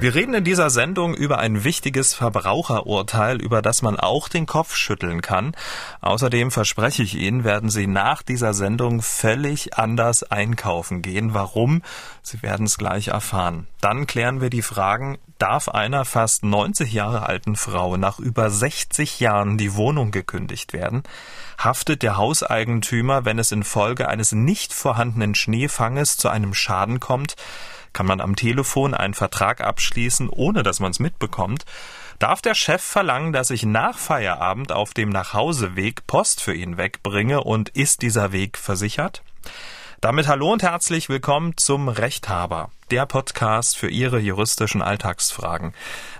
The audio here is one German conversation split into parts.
Wir reden in dieser Sendung über ein wichtiges Verbraucherurteil, über das man auch den Kopf schütteln kann. Außerdem verspreche ich Ihnen, werden Sie nach dieser Sendung völlig anders einkaufen gehen. Warum? Sie werden es gleich erfahren. Dann klären wir die Fragen, darf einer fast 90 Jahre alten Frau nach über 60 Jahren die Wohnung gekündigt werden? Haftet der Hauseigentümer, wenn es infolge eines nicht vorhandenen Schneefanges zu einem Schaden kommt? Kann man am Telefon einen Vertrag abschließen, ohne dass man es mitbekommt? Darf der Chef verlangen, dass ich nach Feierabend auf dem Nachhauseweg Post für ihn wegbringe und ist dieser Weg versichert? Damit hallo und herzlich willkommen zum Rechthaber, der Podcast für Ihre juristischen Alltagsfragen.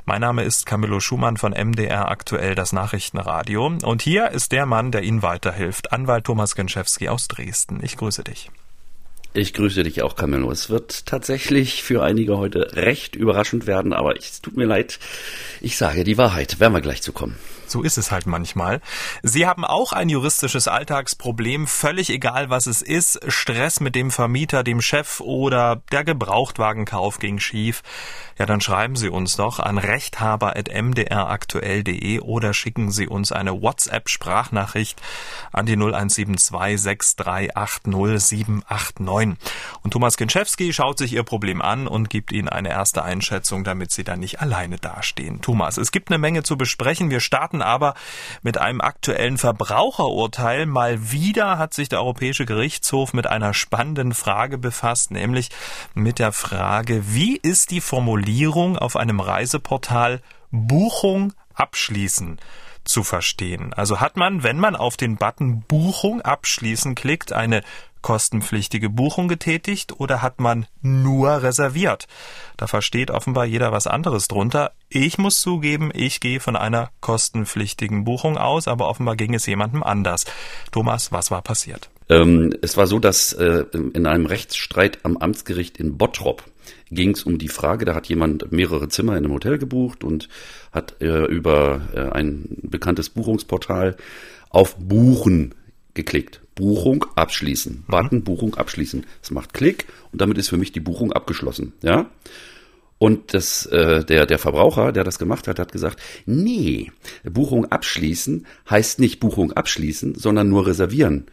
Mein Name ist Camillo Schumann von MDR aktuell das Nachrichtenradio und hier ist der Mann, der Ihnen weiterhilft, Anwalt Thomas Genschewski aus Dresden. Ich grüße dich. Ich grüße dich auch, Camillo. Es wird tatsächlich für einige heute recht überraschend werden, aber es tut mir leid. Ich sage die Wahrheit. Werden wir gleich zu kommen. So ist es halt manchmal. Sie haben auch ein juristisches Alltagsproblem, völlig egal was es ist. Stress mit dem Vermieter, dem Chef oder der Gebrauchtwagenkauf ging schief. Ja, dann schreiben Sie uns doch an rechthaber.mdraktuell.de oder schicken Sie uns eine WhatsApp-Sprachnachricht an die 0172 6380 789. Und Thomas Kinczewski schaut sich Ihr Problem an und gibt Ihnen eine erste Einschätzung, damit Sie dann nicht alleine dastehen. Thomas, es gibt eine Menge zu besprechen. Wir starten starten aber mit einem aktuellen Verbraucherurteil. Mal wieder hat sich der Europäische Gerichtshof mit einer spannenden Frage befasst, nämlich mit der Frage, wie ist die Formulierung auf einem Reiseportal Buchung abschließen? zu verstehen. Also hat man, wenn man auf den Button Buchung abschließen klickt, eine kostenpflichtige Buchung getätigt oder hat man nur reserviert? Da versteht offenbar jeder was anderes drunter. Ich muss zugeben, ich gehe von einer kostenpflichtigen Buchung aus, aber offenbar ging es jemandem anders. Thomas, was war passiert? Ähm, es war so, dass äh, in einem Rechtsstreit am Amtsgericht in Bottrop ging es um die Frage, da hat jemand mehrere Zimmer in einem Hotel gebucht und hat äh, über äh, ein bekanntes Buchungsportal auf Buchen geklickt. Buchung abschließen. Mhm. Button Buchung abschließen. Es macht Klick und damit ist für mich die Buchung abgeschlossen. Ja. Und das, äh, der, der Verbraucher, der das gemacht hat, hat gesagt, nee, Buchung abschließen heißt nicht Buchung abschließen, sondern nur reservieren.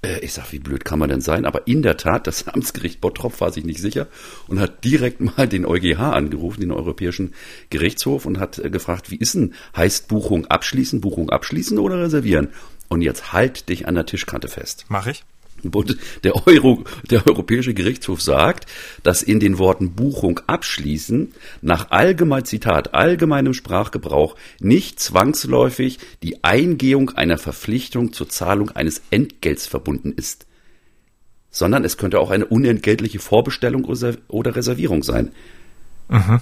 Äh, ich sag, wie blöd kann man denn sein? Aber in der Tat, das Amtsgericht Bottrop war sich nicht sicher und hat direkt mal den EuGH angerufen, den Europäischen Gerichtshof, und hat äh, gefragt, wie ist denn, heißt Buchung abschließen, Buchung abschließen oder reservieren? Und jetzt halt dich an der Tischkante fest. Mach ich. Der, Euro, der Europäische Gerichtshof sagt, dass in den Worten Buchung abschließen nach allgemein Zitat allgemeinem Sprachgebrauch nicht zwangsläufig die Eingehung einer Verpflichtung zur Zahlung eines Entgelts verbunden ist, sondern es könnte auch eine unentgeltliche Vorbestellung oder Reservierung sein. Mhm.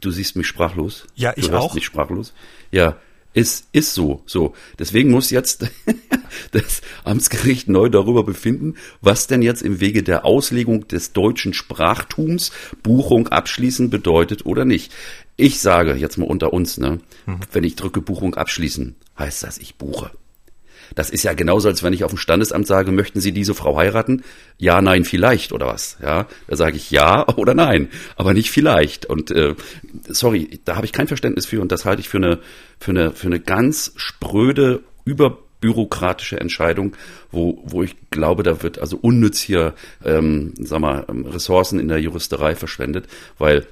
Du siehst mich sprachlos. Ja, ich du auch. Mich sprachlos. Ja, ist, ist so, so. Deswegen muss jetzt das Amtsgericht neu darüber befinden, was denn jetzt im Wege der Auslegung des deutschen Sprachtums Buchung abschließen bedeutet oder nicht. Ich sage jetzt mal unter uns, ne, mhm. wenn ich drücke Buchung abschließen, heißt das, ich buche. Das ist ja genauso, als wenn ich auf dem Standesamt sage, möchten Sie diese Frau heiraten? Ja, nein, vielleicht oder was? Ja, da sage ich ja oder nein, aber nicht vielleicht. Und äh, sorry, da habe ich kein Verständnis für und das halte ich für eine für eine für eine ganz spröde überbürokratische Entscheidung, wo, wo ich glaube, da wird also unnütz hier, ähm, sag mal, Ressourcen in der Juristerei verschwendet, weil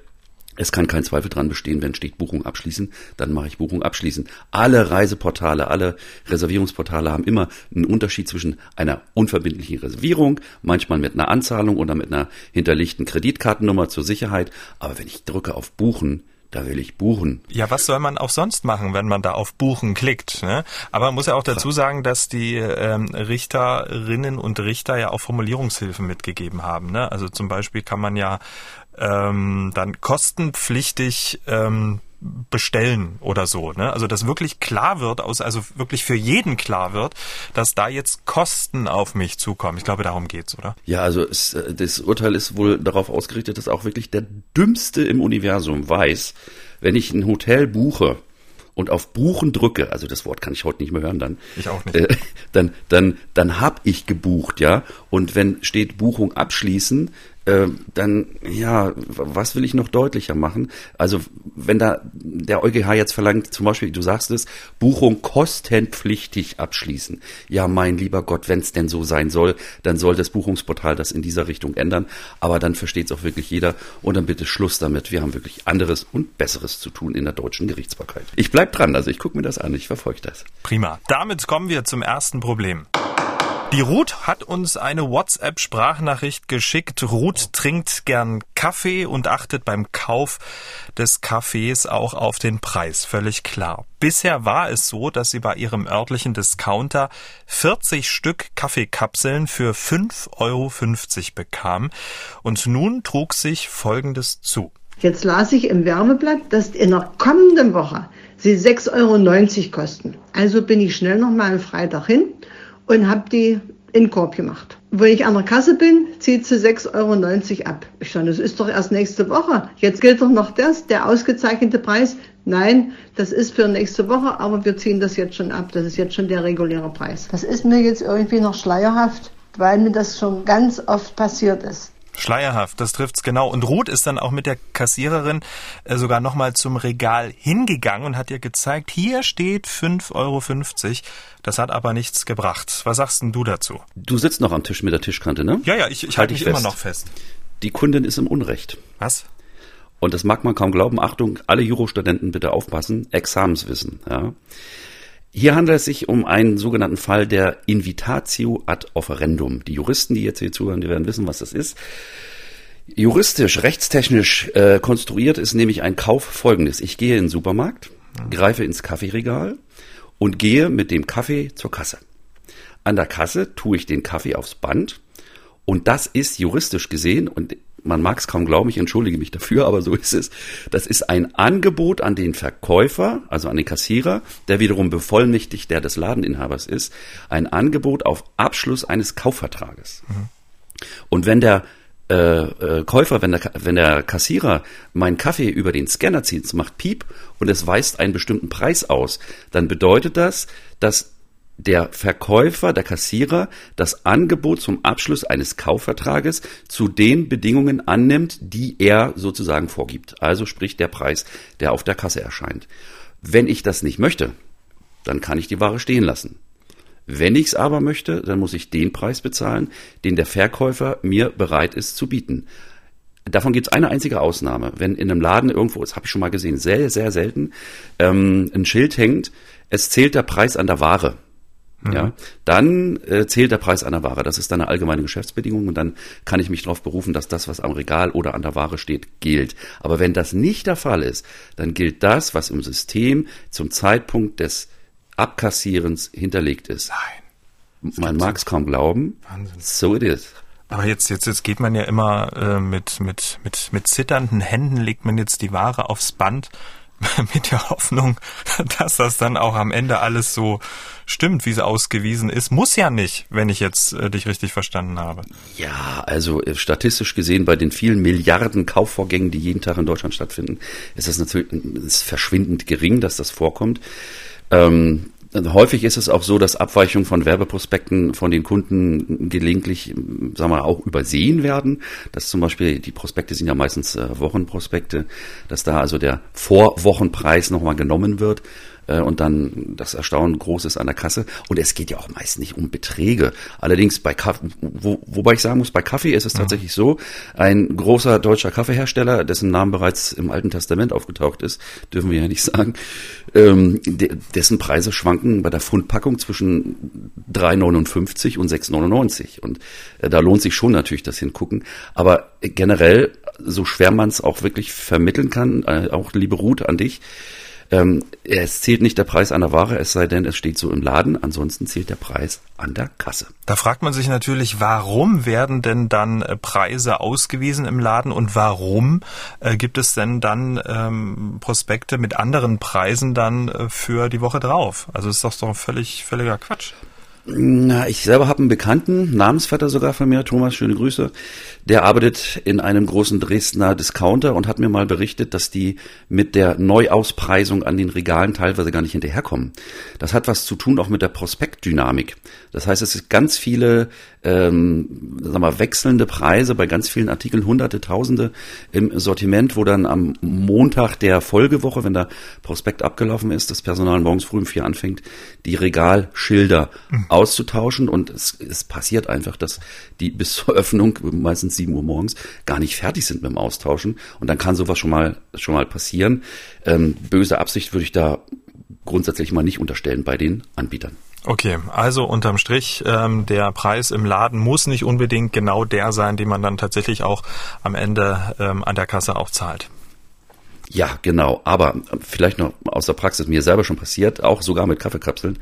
es kann kein Zweifel dran bestehen, wenn steht Buchung abschließen, dann mache ich Buchung abschließen. Alle Reiseportale, alle Reservierungsportale haben immer einen Unterschied zwischen einer unverbindlichen Reservierung, manchmal mit einer Anzahlung oder mit einer hinterlegten Kreditkartennummer zur Sicherheit. Aber wenn ich drücke auf Buchen, da will ich buchen. Ja, was soll man auch sonst machen, wenn man da auf Buchen klickt? Ne? Aber man muss ja auch dazu sagen, dass die ähm, Richterinnen und Richter ja auch Formulierungshilfen mitgegeben haben. Ne? Also zum Beispiel kann man ja ähm, dann kostenpflichtig ähm, bestellen oder so. Ne? Also dass wirklich klar wird, aus, also wirklich für jeden klar wird, dass da jetzt Kosten auf mich zukommen. Ich glaube, darum geht's, oder? Ja, also es, äh, das Urteil ist wohl darauf ausgerichtet, dass auch wirklich der Dümmste im Universum weiß, wenn ich ein Hotel buche und auf Buchen drücke, also das Wort kann ich heute nicht mehr hören dann. Ich auch nicht. Äh, dann dann dann hab ich gebucht, ja. Und wenn steht Buchung abschließen, dann, ja, was will ich noch deutlicher machen? Also, wenn da der EuGH jetzt verlangt, zum Beispiel, du sagst es, Buchung kostenpflichtig abschließen. Ja, mein lieber Gott, wenn es denn so sein soll, dann soll das Buchungsportal das in dieser Richtung ändern. Aber dann versteht es auch wirklich jeder. Und dann bitte Schluss damit. Wir haben wirklich anderes und Besseres zu tun in der deutschen Gerichtsbarkeit. Ich bleib dran, also ich gucke mir das an, ich verfolge das. Prima. Damit kommen wir zum ersten Problem. Die Ruth hat uns eine WhatsApp-Sprachnachricht geschickt. Ruth trinkt gern Kaffee und achtet beim Kauf des Kaffees auch auf den Preis. Völlig klar. Bisher war es so, dass sie bei ihrem örtlichen Discounter 40 Stück Kaffeekapseln für 5,50 Euro bekam. Und nun trug sich Folgendes zu. Jetzt las ich im Wärmeblatt, dass in der kommenden Woche sie 6,90 Euro kosten. Also bin ich schnell noch mal am Freitag hin und habe die in den Korb gemacht. Wenn ich an der Kasse bin, zieht sie 6,90 Euro ab. Ich sage, das ist doch erst nächste Woche. Jetzt gilt doch noch das, der ausgezeichnete Preis. Nein, das ist für nächste Woche, aber wir ziehen das jetzt schon ab. Das ist jetzt schon der reguläre Preis. Das ist mir jetzt irgendwie noch schleierhaft, weil mir das schon ganz oft passiert ist. Schleierhaft, das trifft's genau. Und Ruth ist dann auch mit der Kassiererin äh, sogar nochmal zum Regal hingegangen und hat ihr gezeigt, hier steht 5,50 Euro. Das hat aber nichts gebracht. Was sagst denn du dazu? Du sitzt noch am Tisch mit der Tischkante, ne? Ja, ja, ich, ich halte mich fest. immer noch fest. Die Kundin ist im Unrecht. Was? Und das mag man kaum glauben. Achtung, alle Jurostudenten bitte aufpassen. Examenswissen, ja. Hier handelt es sich um einen sogenannten Fall der Invitatio ad offerendum. Die Juristen, die jetzt hier zuhören, die werden wissen, was das ist. Juristisch, rechtstechnisch äh, konstruiert ist nämlich ein Kauf folgendes. Ich gehe in den Supermarkt, greife ins Kaffeeregal und gehe mit dem Kaffee zur Kasse. An der Kasse tue ich den Kaffee aufs Band und das ist juristisch gesehen, und man mag es kaum glauben, ich entschuldige mich dafür, aber so ist es. Das ist ein Angebot an den Verkäufer, also an den Kassierer, der wiederum bevollmächtigt der des Ladeninhabers ist, ein Angebot auf Abschluss eines Kaufvertrages. Mhm. Und wenn der äh, äh, Käufer, wenn der, wenn der Kassierer meinen Kaffee über den Scanner zieht, es macht Piep und es weist einen bestimmten Preis aus, dann bedeutet das, dass der Verkäufer, der Kassierer das Angebot zum Abschluss eines Kaufvertrages zu den Bedingungen annimmt, die er sozusagen vorgibt. Also sprich der Preis, der auf der Kasse erscheint. Wenn ich das nicht möchte, dann kann ich die Ware stehen lassen. Wenn ich es aber möchte, dann muss ich den Preis bezahlen, den der Verkäufer mir bereit ist zu bieten. Davon gibt es eine einzige Ausnahme. Wenn in einem Laden irgendwo, das habe ich schon mal gesehen, sehr, sehr selten, ähm, ein Schild hängt, es zählt der Preis an der Ware. Ja, mhm. dann äh, zählt der Preis einer Ware. Das ist dann eine allgemeine Geschäftsbedingung und dann kann ich mich darauf berufen, dass das, was am Regal oder an der Ware steht, gilt. Aber wenn das nicht der Fall ist, dann gilt das, was im System zum Zeitpunkt des Abkassierens hinterlegt ist. Nein. Man mag es kaum glauben. Wahnsinn. So it is. Aber jetzt, jetzt, jetzt geht man ja immer äh, mit, mit, mit, mit zitternden Händen, legt man jetzt die Ware aufs Band mit der Hoffnung, dass das dann auch am Ende alles so stimmt, wie es ausgewiesen ist. Muss ja nicht, wenn ich jetzt äh, dich richtig verstanden habe. Ja, also äh, statistisch gesehen bei den vielen Milliarden Kaufvorgängen, die jeden Tag in Deutschland stattfinden, ist es natürlich ist verschwindend gering, dass das vorkommt. Ähm, Häufig ist es auch so, dass Abweichungen von Werbeprospekten von den Kunden gelegentlich, sagen wir auch übersehen werden. Dass zum Beispiel die Prospekte sind ja meistens äh, Wochenprospekte, dass da also der Vorwochenpreis nochmal genommen wird äh, und dann das Erstaunen groß ist an der Kasse. Und es geht ja auch meist nicht um Beträge. Allerdings bei Kaffee, wo, wobei ich sagen muss, bei Kaffee ist es tatsächlich so, ein großer deutscher Kaffeehersteller, dessen Name bereits im Alten Testament aufgetaucht ist, dürfen wir ja nicht sagen, ähm, de, dessen Preise schwanken bei der Pfundpackung zwischen 3,59 und 6,99. Und äh, da lohnt sich schon natürlich das Hingucken. Aber generell, so schwer man es auch wirklich vermitteln kann, äh, auch liebe Ruth an dich, ähm, es zählt nicht der Preis an der Ware, es sei denn, es steht so im Laden. Ansonsten zählt der Preis an der Kasse. Da fragt man sich natürlich, warum werden denn dann äh, Preise ausgewiesen im Laden und warum äh, gibt es denn dann ähm, Prospekte mit anderen Preisen dann äh, für die Woche drauf? Also ist doch völlig völliger Quatsch. Ich selber habe einen Bekannten, Namensvetter sogar von mir, Thomas, schöne Grüße. Der arbeitet in einem großen Dresdner Discounter und hat mir mal berichtet, dass die mit der Neuauspreisung an den Regalen teilweise gar nicht hinterherkommen. Das hat was zu tun auch mit der Prospektdynamik. Das heißt, es ist ganz viele, ähm, sagen wir, wechselnde Preise bei ganz vielen Artikeln, hunderte, tausende im Sortiment, wo dann am Montag der Folgewoche, wenn der Prospekt abgelaufen ist, das Personal morgens früh um vier anfängt, die Regalschilder mhm. Auszutauschen und es, es passiert einfach, dass die bis zur Öffnung meistens abends 7 Uhr morgens gar nicht fertig sind mit dem Austauschen. Und dann kann sowas schon mal, schon mal passieren. Ähm, böse Absicht würde ich da grundsätzlich mal nicht unterstellen bei den Anbietern. Okay, also unterm Strich, ähm, der Preis im Laden muss nicht unbedingt genau der sein, den man dann tatsächlich auch am Ende ähm, an der Kasse auch zahlt. Ja, genau. Aber vielleicht noch aus der Praxis mir selber schon passiert, auch sogar mit Kaffeekapseln.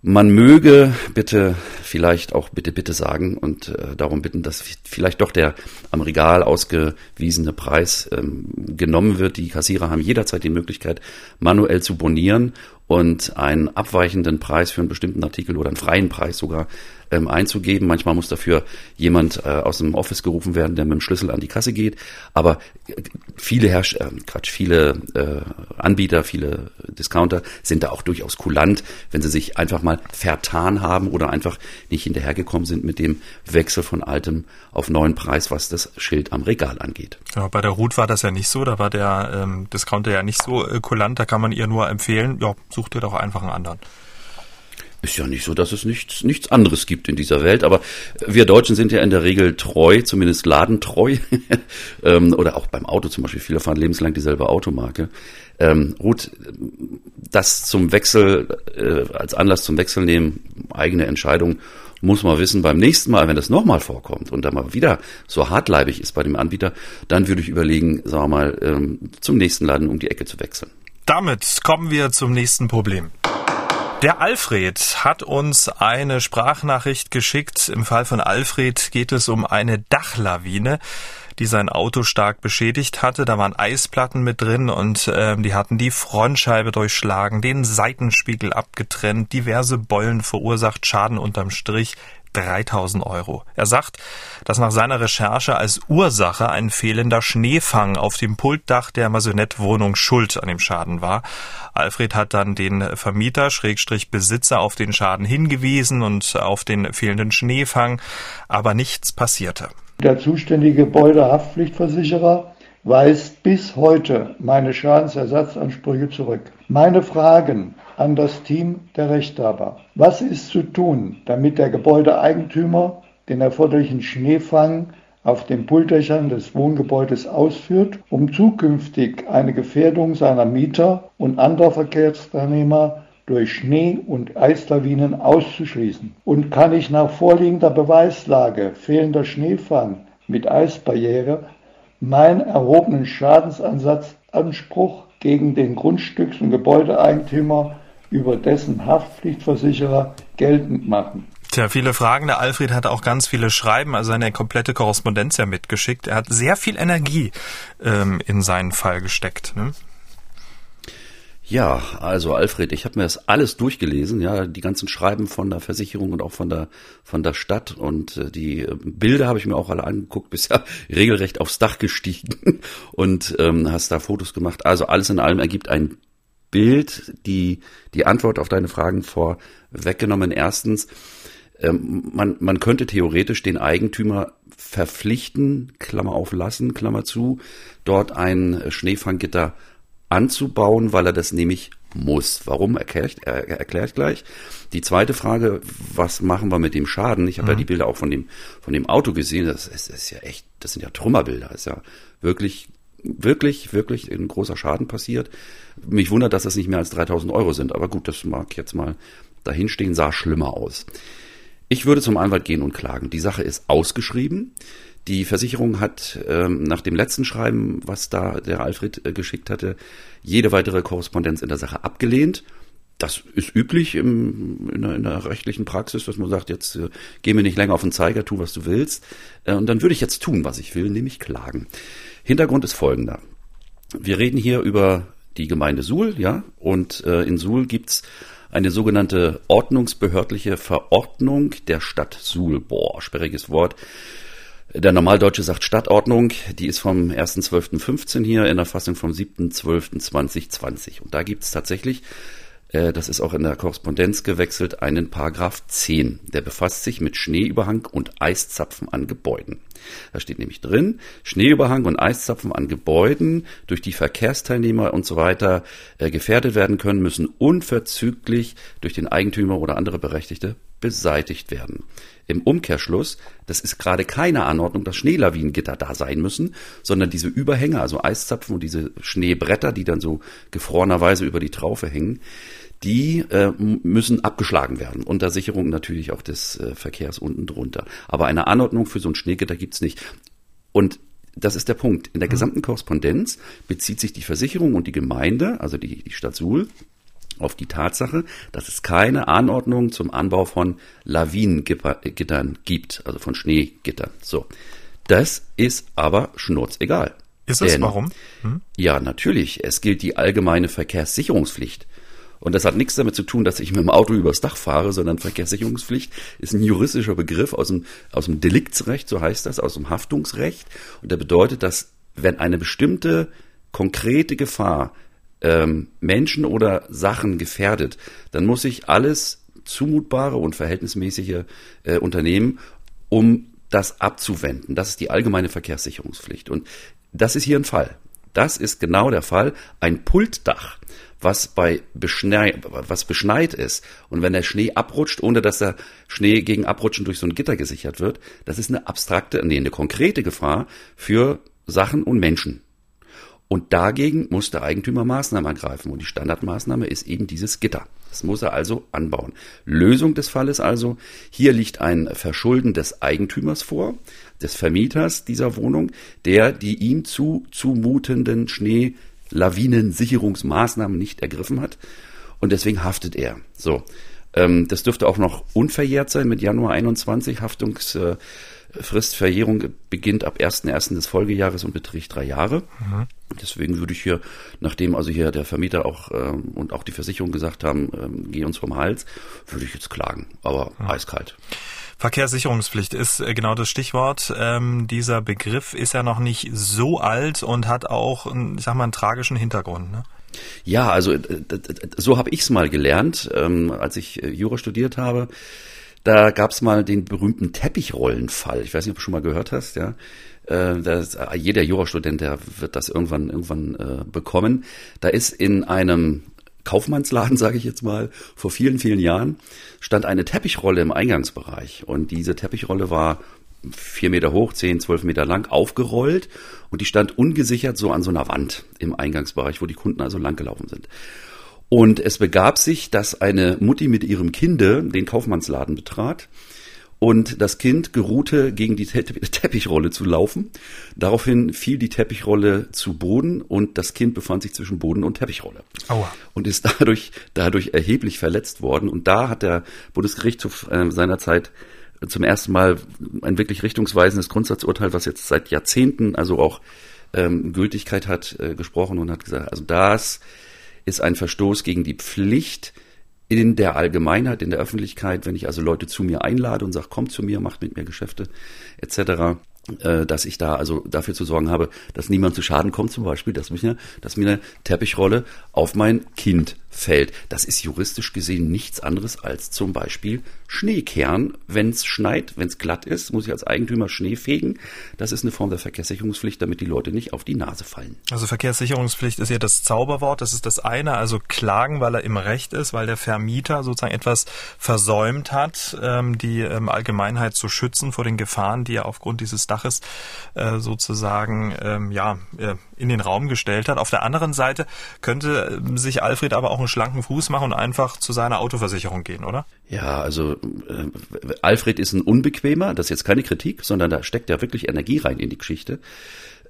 Man möge bitte vielleicht auch bitte bitte sagen und äh, darum bitten, dass vielleicht doch der am Regal ausgewiesene Preis ähm, genommen wird. Die Kassierer haben jederzeit die Möglichkeit, manuell zu bonieren und einen abweichenden Preis für einen bestimmten Artikel oder einen freien Preis sogar ähm, einzugeben. Manchmal muss dafür jemand äh, aus dem Office gerufen werden, der mit dem Schlüssel an die Kasse geht. Aber äh, viele Herrsch äh, Quatsch, viele äh, Anbieter, viele Discounter sind da auch durchaus kulant, wenn sie sich einfach mal vertan haben oder einfach nicht hinterhergekommen sind mit dem Wechsel von altem auf neuen Preis, was das Schild am Regal angeht. Ja, bei der Ruth war das ja nicht so. Da war der ähm, Discounter ja nicht so äh, kulant. Da kann man ihr nur empfehlen, ja, such dir doch einfach einen anderen. Ist ja nicht so, dass es nichts, nichts anderes gibt in dieser Welt, aber wir Deutschen sind ja in der Regel treu, zumindest ladentreu. Ähm, oder auch beim Auto zum Beispiel. Viele fahren lebenslang dieselbe Automarke. Ähm, Ruth, das zum Wechsel, äh, als Anlass zum Wechsel nehmen, eigene Entscheidung, muss man wissen, beim nächsten Mal, wenn das nochmal vorkommt und dann mal wieder so hartleibig ist bei dem Anbieter, dann würde ich überlegen, sagen wir mal, ähm, zum nächsten Laden um die Ecke zu wechseln. Damit kommen wir zum nächsten Problem. Der Alfred hat uns eine Sprachnachricht geschickt. Im Fall von Alfred geht es um eine Dachlawine, die sein Auto stark beschädigt hatte. Da waren Eisplatten mit drin und äh, die hatten die Frontscheibe durchschlagen, den Seitenspiegel abgetrennt, diverse Beulen verursacht, Schaden unterm Strich. 3000 Euro. Er sagt, dass nach seiner Recherche als Ursache ein fehlender Schneefang auf dem Pultdach der Maisonette-Wohnung schuld an dem Schaden war. Alfred hat dann den Vermieter, Schrägstrich Besitzer, auf den Schaden hingewiesen und auf den fehlenden Schneefang, aber nichts passierte. Der zuständige Gebäudehaftpflichtversicherer weist bis heute meine Schadensersatzansprüche zurück. Meine Fragen an das Team der Rechthaber. Was ist zu tun, damit der Gebäudeeigentümer den erforderlichen Schneefang auf den Pultdächern des Wohngebäudes ausführt, um zukünftig eine Gefährdung seiner Mieter und anderer Verkehrsteilnehmer durch Schnee- und Eislawinen auszuschließen? Und kann ich nach vorliegender Beweislage fehlender Schneefang mit Eisbarriere meinen erhobenen Schadensansatzanspruch gegen den Grundstücks- und Gebäudeeigentümer über dessen Haftpflichtversicherer geltend machen. Tja, viele Fragen. Der Alfred hat auch ganz viele Schreiben, also seine komplette Korrespondenz ja mitgeschickt. Er hat sehr viel Energie ähm, in seinen Fall gesteckt. Ne? Ja, also Alfred, ich habe mir das alles durchgelesen, ja, die ganzen Schreiben von der Versicherung und auch von der von der Stadt und äh, die äh, Bilder habe ich mir auch alle angeguckt, bist ja regelrecht aufs Dach gestiegen und ähm, hast da Fotos gemacht. Also alles in allem ergibt ein Bild die die Antwort auf deine Fragen vorweggenommen. Erstens, ähm, man man könnte theoretisch den Eigentümer verpflichten, Klammer auf lassen, Klammer zu, dort ein Schneefanggitter anzubauen, weil er das nämlich muss. Warum erkläre ich, er, ich gleich. Die zweite Frage, was machen wir mit dem Schaden? Ich habe mhm. ja die Bilder auch von dem, von dem Auto gesehen. Das ist, ist ja echt, das sind ja Trümmerbilder. Das ist ja wirklich, wirklich, wirklich ein großer Schaden passiert. Mich wundert, dass das nicht mehr als 3000 Euro sind. Aber gut, das mag jetzt mal dahinstehen, sah schlimmer aus. Ich würde zum Anwalt gehen und klagen. Die Sache ist ausgeschrieben. Die Versicherung hat ähm, nach dem letzten Schreiben, was da der Alfred äh, geschickt hatte, jede weitere Korrespondenz in der Sache abgelehnt. Das ist üblich im, in, der, in, der, rechtlichen Praxis, dass man sagt, jetzt äh, geh mir nicht länger auf den Zeiger, tu, was du willst. Äh, und dann würde ich jetzt tun, was ich will, nämlich klagen. Hintergrund ist folgender. Wir reden hier über die Gemeinde Suhl, ja, und äh, in Suhl gibt's eine sogenannte ordnungsbehördliche Verordnung der Stadt Suhl. Boah, sperriges Wort. Der Normaldeutsche sagt Stadtordnung, die ist vom 1.12.15 hier in der Fassung vom 7.12.2020. Und da gibt es tatsächlich äh, das ist auch in der Korrespondenz gewechselt, einen Paragraph 10. Der befasst sich mit Schneeüberhang und Eiszapfen an Gebäuden. Da steht nämlich drin, Schneeüberhang und Eiszapfen an Gebäuden, durch die Verkehrsteilnehmer und so weiter äh, gefährdet werden können, müssen unverzüglich durch den Eigentümer oder andere Berechtigte beseitigt werden. Im Umkehrschluss, das ist gerade keine Anordnung, dass Schneelawinengitter da sein müssen, sondern diese Überhänge, also Eiszapfen und diese Schneebretter, die dann so gefrorenerweise über die Traufe hängen, die äh, müssen abgeschlagen werden. Unter Sicherung natürlich auch des äh, Verkehrs unten drunter. Aber eine Anordnung für so ein Schneegitter gibt's nicht. Und das ist der Punkt. In der mhm. gesamten Korrespondenz bezieht sich die Versicherung und die Gemeinde, also die, die Stadt Suhl, auf die Tatsache, dass es keine Anordnung zum Anbau von Lawinengittern gibt, also von Schneegittern. So. Das ist aber schnurzegal. Ist es? Warum? Hm? Ja, natürlich. Es gilt die allgemeine Verkehrssicherungspflicht. Und das hat nichts damit zu tun, dass ich mit dem Auto übers Dach fahre, sondern Verkehrssicherungspflicht ist ein juristischer Begriff aus dem, aus dem Deliktsrecht, so heißt das, aus dem Haftungsrecht. Und der bedeutet, dass wenn eine bestimmte konkrete Gefahr ähm, Menschen oder Sachen gefährdet, dann muss ich alles zumutbare und verhältnismäßige äh, unternehmen, um das abzuwenden. Das ist die allgemeine Verkehrssicherungspflicht. Und das ist hier ein Fall. Das ist genau der Fall. Ein Pultdach, was bei Beschnei was beschneit ist und wenn der Schnee abrutscht, ohne dass der Schnee gegen Abrutschen durch so ein Gitter gesichert wird, das ist eine abstrakte, nee, eine konkrete Gefahr für Sachen und Menschen. Und dagegen muss der Eigentümer Maßnahmen ergreifen. Und die Standardmaßnahme ist eben dieses Gitter. Das muss er also anbauen. Lösung des Falles also, hier liegt ein Verschulden des Eigentümers vor, des Vermieters dieser Wohnung, der die ihm zu zumutenden Schneelawinensicherungsmaßnahmen nicht ergriffen hat. Und deswegen haftet er. So. Ähm, das dürfte auch noch unverjährt sein mit Januar 21 Haftungs, äh, Fristverjährung beginnt ab 1.1. des Folgejahres und beträgt drei Jahre. Mhm. Deswegen würde ich hier, nachdem also hier der Vermieter auch ähm, und auch die Versicherung gesagt haben, ähm, geh uns vom Hals, würde ich jetzt klagen, aber ja. eiskalt. Verkehrssicherungspflicht ist äh, genau das Stichwort. Ähm, dieser Begriff ist ja noch nicht so alt und hat auch, ich sag mal, einen tragischen Hintergrund. Ne? Ja, also äh, so habe ich es mal gelernt, ähm, als ich äh, Jura studiert habe. Da gab es mal den berühmten Teppichrollenfall. Ich weiß nicht, ob du schon mal gehört hast, ja. Äh, das, äh, jeder Jurastudent, der wird das irgendwann irgendwann äh, bekommen. Da ist in einem Kaufmannsladen, sage ich jetzt mal, vor vielen, vielen Jahren stand eine Teppichrolle im Eingangsbereich. Und diese Teppichrolle war vier Meter hoch, zehn, zwölf Meter lang, aufgerollt und die stand ungesichert so an so einer Wand im Eingangsbereich, wo die Kunden also langgelaufen sind. Und es begab sich, dass eine Mutti mit ihrem Kinde den Kaufmannsladen betrat und das Kind geruhte, gegen die Te Teppichrolle zu laufen. Daraufhin fiel die Teppichrolle zu Boden und das Kind befand sich zwischen Boden und Teppichrolle. Aua. Und ist dadurch, dadurch erheblich verletzt worden. Und da hat der Bundesgerichtshof äh, seinerzeit zum ersten Mal ein wirklich richtungsweisendes Grundsatzurteil, was jetzt seit Jahrzehnten also auch ähm, Gültigkeit hat, äh, gesprochen und hat gesagt, also das ist ein Verstoß gegen die Pflicht in der Allgemeinheit, in der Öffentlichkeit, wenn ich also Leute zu mir einlade und sage, kommt zu mir, macht mit mir Geschäfte etc., äh, dass ich da also dafür zu sorgen habe, dass niemand zu Schaden kommt, zum Beispiel, dass, mich eine, dass mir eine Teppichrolle auf mein Kind fällt. Das ist juristisch gesehen nichts anderes als zum Beispiel Schneekern. Wenn es schneit, wenn es glatt ist, muss ich als Eigentümer Schnee fegen. Das ist eine Form der Verkehrssicherungspflicht, damit die Leute nicht auf die Nase fallen. Also Verkehrssicherungspflicht ist ja das Zauberwort. Das ist das eine. Also klagen, weil er im Recht ist, weil der Vermieter sozusagen etwas versäumt hat, ähm, die ähm, Allgemeinheit zu schützen vor den Gefahren, die er aufgrund dieses Daches äh, sozusagen ähm, ja äh, in den Raum gestellt hat. Auf der anderen Seite könnte sich Alfred aber auch einen schlanken Fuß machen und einfach zu seiner Autoversicherung gehen, oder? Ja, also äh, Alfred ist ein Unbequemer, das ist jetzt keine Kritik, sondern da steckt ja wirklich Energie rein in die Geschichte.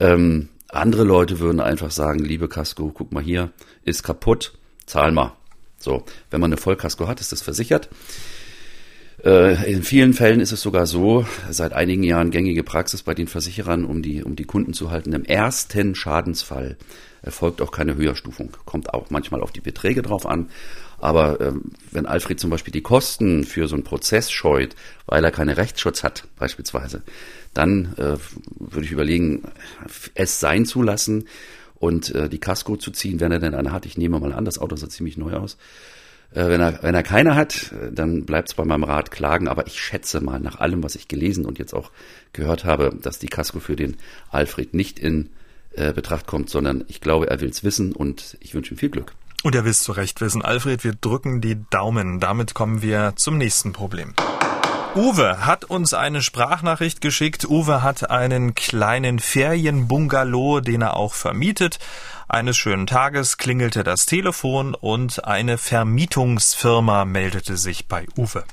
Ähm, andere Leute würden einfach sagen, liebe Casco, guck mal hier, ist kaputt, zahl mal. So, wenn man eine Vollkasko hat, ist das versichert. Äh, in vielen Fällen ist es sogar so, seit einigen Jahren gängige Praxis bei den Versicherern, um die, um die Kunden zu halten. Im ersten Schadensfall erfolgt auch keine Höherstufung. Kommt auch manchmal auf die Beträge drauf an. Aber ähm, wenn Alfred zum Beispiel die Kosten für so einen Prozess scheut, weil er keine Rechtsschutz hat, beispielsweise, dann äh, würde ich überlegen, es sein zu lassen und äh, die Casco zu ziehen, wenn er denn eine hat. Ich nehme mal an, das Auto sah ziemlich neu aus. Äh, wenn, er, wenn er keine hat, dann bleibt es bei meinem Rat klagen. Aber ich schätze mal nach allem, was ich gelesen und jetzt auch gehört habe, dass die Casco für den Alfred nicht in äh, Betracht kommt, sondern ich glaube, er will es wissen und ich wünsche ihm viel Glück. Und er will es zu Recht wissen. Alfred, wir drücken die Daumen. Damit kommen wir zum nächsten Problem. Uwe hat uns eine Sprachnachricht geschickt. Uwe hat einen kleinen Ferienbungalow, den er auch vermietet. Eines schönen Tages klingelte das Telefon und eine Vermietungsfirma meldete sich bei Uwe.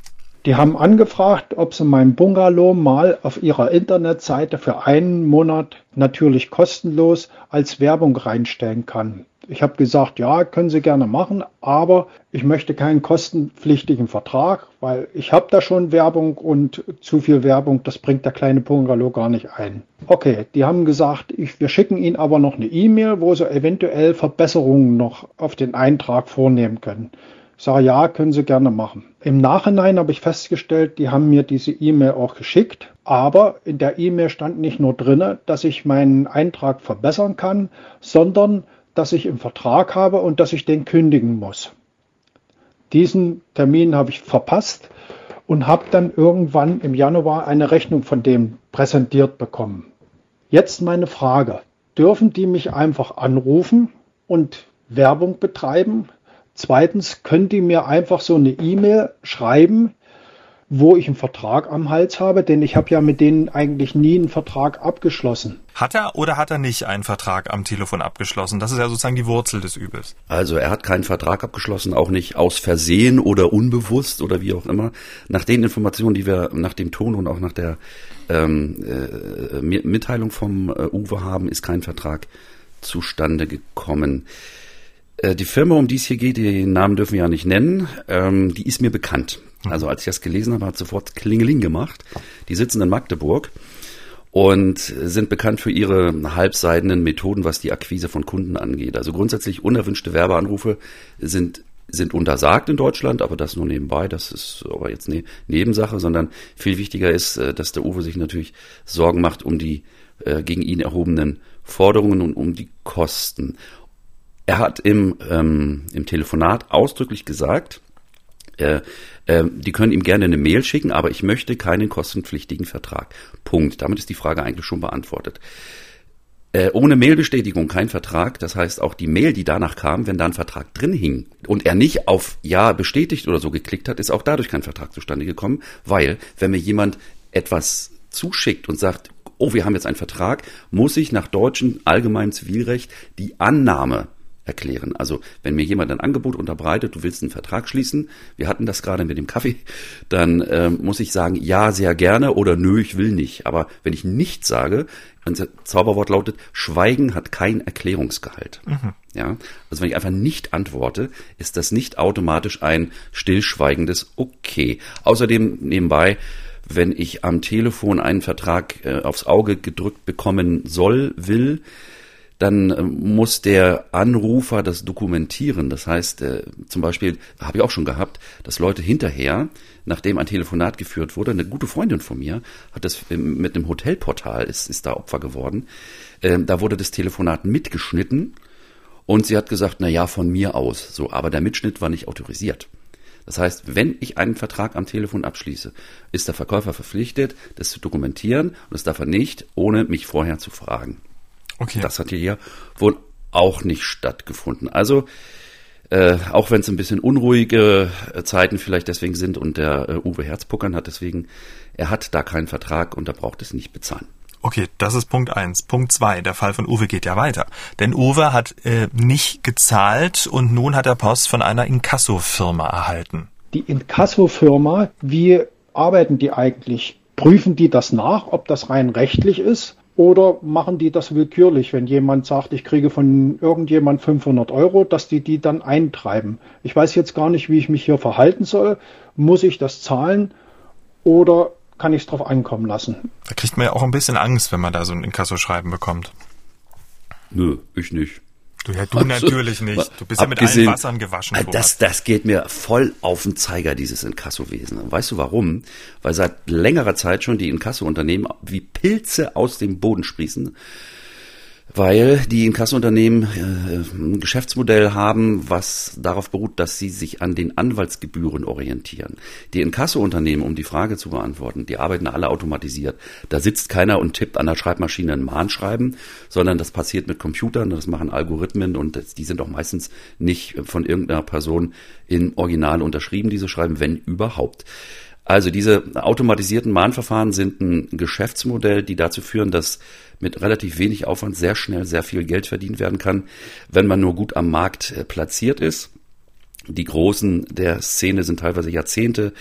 Die haben angefragt, ob sie mein Bungalow mal auf ihrer Internetseite für einen Monat natürlich kostenlos als Werbung reinstellen kann. Ich habe gesagt, ja, können Sie gerne machen, aber ich möchte keinen kostenpflichtigen Vertrag, weil ich habe da schon Werbung und zu viel Werbung, das bringt der kleine Bungalow gar nicht ein. Okay, die haben gesagt, ich, wir schicken Ihnen aber noch eine E-Mail, wo Sie eventuell Verbesserungen noch auf den Eintrag vornehmen können. Ich sage, ja, können Sie gerne machen. Im Nachhinein habe ich festgestellt, die haben mir diese E-Mail auch geschickt, aber in der E-Mail stand nicht nur drinne, dass ich meinen Eintrag verbessern kann, sondern dass ich im Vertrag habe und dass ich den kündigen muss. Diesen Termin habe ich verpasst und habe dann irgendwann im Januar eine Rechnung von dem präsentiert bekommen. Jetzt meine Frage, dürfen die mich einfach anrufen und Werbung betreiben? Zweitens, können die mir einfach so eine E-Mail schreiben, wo ich einen Vertrag am Hals habe, denn ich habe ja mit denen eigentlich nie einen Vertrag abgeschlossen. Hat er oder hat er nicht einen Vertrag am Telefon abgeschlossen? Das ist ja sozusagen die Wurzel des Übels. Also er hat keinen Vertrag abgeschlossen, auch nicht aus Versehen oder unbewusst oder wie auch immer. Nach den Informationen, die wir nach dem Ton und auch nach der ähm, äh, Mitteilung vom äh, Uwe haben, ist kein Vertrag zustande gekommen. Äh, die Firma, um die es hier geht, den Namen dürfen wir ja nicht nennen, ähm, die ist mir bekannt. Mhm. Also als ich das gelesen habe, hat sofort Klingeling gemacht. Die sitzen in Magdeburg und sind bekannt für ihre halbseidenen Methoden, was die Akquise von Kunden angeht. Also grundsätzlich unerwünschte Werbeanrufe sind sind untersagt in Deutschland, aber das nur nebenbei, das ist aber jetzt eine Nebensache, sondern viel wichtiger ist, äh, dass der Uwe sich natürlich Sorgen macht um die äh, gegen ihn erhobenen Forderungen und um die Kosten. Er hat im, ähm, im Telefonat ausdrücklich gesagt, äh, äh, die können ihm gerne eine Mail schicken, aber ich möchte keinen kostenpflichtigen Vertrag. Punkt. Damit ist die Frage eigentlich schon beantwortet. Äh, ohne Mailbestätigung kein Vertrag. Das heißt, auch die Mail, die danach kam, wenn da ein Vertrag drin hing und er nicht auf Ja bestätigt oder so geklickt hat, ist auch dadurch kein Vertrag zustande gekommen, weil wenn mir jemand etwas zuschickt und sagt, oh, wir haben jetzt einen Vertrag, muss ich nach deutschem allgemeinem Zivilrecht die Annahme erklären. Also wenn mir jemand ein Angebot unterbreitet, du willst einen Vertrag schließen, wir hatten das gerade mit dem Kaffee, dann ähm, muss ich sagen, ja, sehr gerne oder nö, ich will nicht. Aber wenn ich nichts sage, unser Zauberwort lautet, Schweigen hat kein Erklärungsgehalt. Mhm. Ja, also wenn ich einfach nicht antworte, ist das nicht automatisch ein stillschweigendes Okay. Außerdem nebenbei, wenn ich am Telefon einen Vertrag äh, aufs Auge gedrückt bekommen soll, will, dann äh, muss der Anrufer das dokumentieren. Das heißt, äh, zum Beispiel habe ich auch schon gehabt, dass Leute hinterher, nachdem ein Telefonat geführt wurde, eine gute Freundin von mir hat das mit einem Hotelportal ist, ist da Opfer geworden. Äh, da wurde das Telefonat mitgeschnitten und sie hat gesagt, na ja, von mir aus. So, aber der Mitschnitt war nicht autorisiert. Das heißt, wenn ich einen Vertrag am Telefon abschließe, ist der Verkäufer verpflichtet, das zu dokumentieren und das darf er nicht, ohne mich vorher zu fragen. Okay. Das hat hier wohl auch nicht stattgefunden. Also äh, auch wenn es ein bisschen unruhige äh, Zeiten vielleicht deswegen sind und der äh, Uwe Herzpuckern hat deswegen, er hat da keinen Vertrag und er braucht es nicht bezahlen. Okay, das ist Punkt eins. Punkt zwei, der Fall von Uwe geht ja weiter. Denn Uwe hat äh, nicht gezahlt und nun hat er Post von einer Inkasso-Firma erhalten. Die Inkasso-Firma, wie arbeiten die eigentlich? Prüfen die das nach, ob das rein rechtlich ist? Oder machen die das willkürlich, wenn jemand sagt, ich kriege von irgendjemand 500 Euro, dass die die dann eintreiben? Ich weiß jetzt gar nicht, wie ich mich hier verhalten soll. Muss ich das zahlen oder kann ich es drauf ankommen lassen? Da kriegt man ja auch ein bisschen Angst, wenn man da so ein Inkasso-Schreiben bekommt. Nö, ich nicht. Du, ja, du also, natürlich nicht. Du bist ja mit allen Wassern gewaschen. Thomas. Das, das geht mir voll auf den Zeiger, dieses Inkassowesen. Weißt du warum? Weil seit längerer Zeit schon die Inkasso-Unternehmen wie Pilze aus dem Boden sprießen weil die Inkassounternehmen äh, ein Geschäftsmodell haben, was darauf beruht, dass sie sich an den Anwaltsgebühren orientieren. Die Inkassounternehmen, um die Frage zu beantworten, die arbeiten alle automatisiert. Da sitzt keiner und tippt an der Schreibmaschine ein Mahnschreiben, sondern das passiert mit Computern, das machen Algorithmen und das, die sind auch meistens nicht von irgendeiner Person in Original unterschrieben, diese Schreiben, wenn überhaupt. Also diese automatisierten Mahnverfahren sind ein Geschäftsmodell, die dazu führen, dass mit relativ wenig Aufwand sehr schnell sehr viel Geld verdient werden kann, wenn man nur gut am Markt äh, platziert ist. Die Großen der Szene sind teilweise Jahrzehnte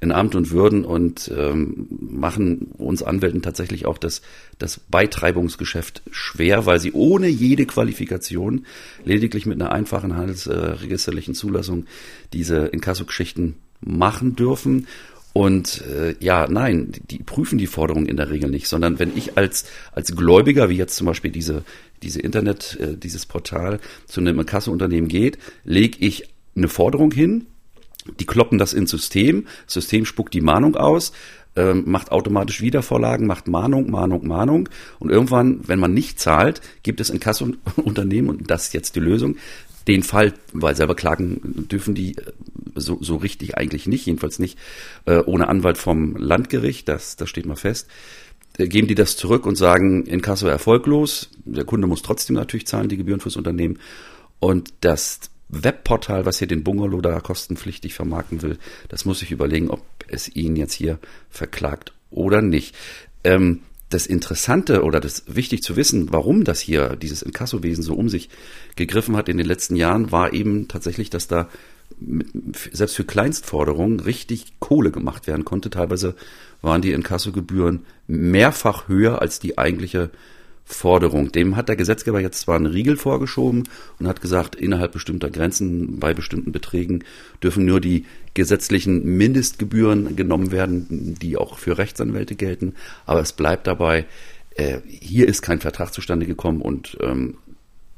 in Amt und Würden und ähm, machen uns Anwälten tatsächlich auch das, das Beitreibungsgeschäft schwer, weil sie ohne jede Qualifikation lediglich mit einer einfachen handelsregisterlichen Zulassung diese Inkasso-Geschichten machen dürfen und äh, ja, nein, die, prüfen die Forderung in der Regel nicht, sondern wenn ich als als Gläubiger, wie jetzt zum Beispiel diese diese Internet, äh, dieses Portal zu einem Kasseunternehmen geht, lege ich eine Forderung hin, die kloppen das ins System, das System spuckt die Mahnung aus, ähm, macht automatisch Wiedervorlagen, macht Mahnung, Mahnung, Mahnung. Und irgendwann, wenn man nicht zahlt, gibt es ein Kasseunternehmen und das ist jetzt die Lösung, den Fall, weil selber klagen dürfen die äh, so, so richtig eigentlich nicht, jedenfalls nicht äh, ohne Anwalt vom Landgericht, das, das steht mal fest. Äh, geben die das zurück und sagen, Inkasso erfolglos, der Kunde muss trotzdem natürlich zahlen, die Gebühren fürs Unternehmen. Und das Webportal, was hier den Bungalow da kostenpflichtig vermarkten will, das muss ich überlegen, ob es ihn jetzt hier verklagt oder nicht. Ähm, das Interessante oder das wichtig zu wissen, warum das hier, dieses Inkassobesen so um sich gegriffen hat in den letzten Jahren, war eben tatsächlich, dass da mit, selbst für Kleinstforderungen richtig Kohle gemacht werden konnte. Teilweise waren die Inkassogebühren mehrfach höher als die eigentliche Forderung. Dem hat der Gesetzgeber jetzt zwar einen Riegel vorgeschoben und hat gesagt, innerhalb bestimmter Grenzen bei bestimmten Beträgen dürfen nur die gesetzlichen Mindestgebühren genommen werden, die auch für Rechtsanwälte gelten. Aber es bleibt dabei, äh, hier ist kein Vertrag zustande gekommen und ähm,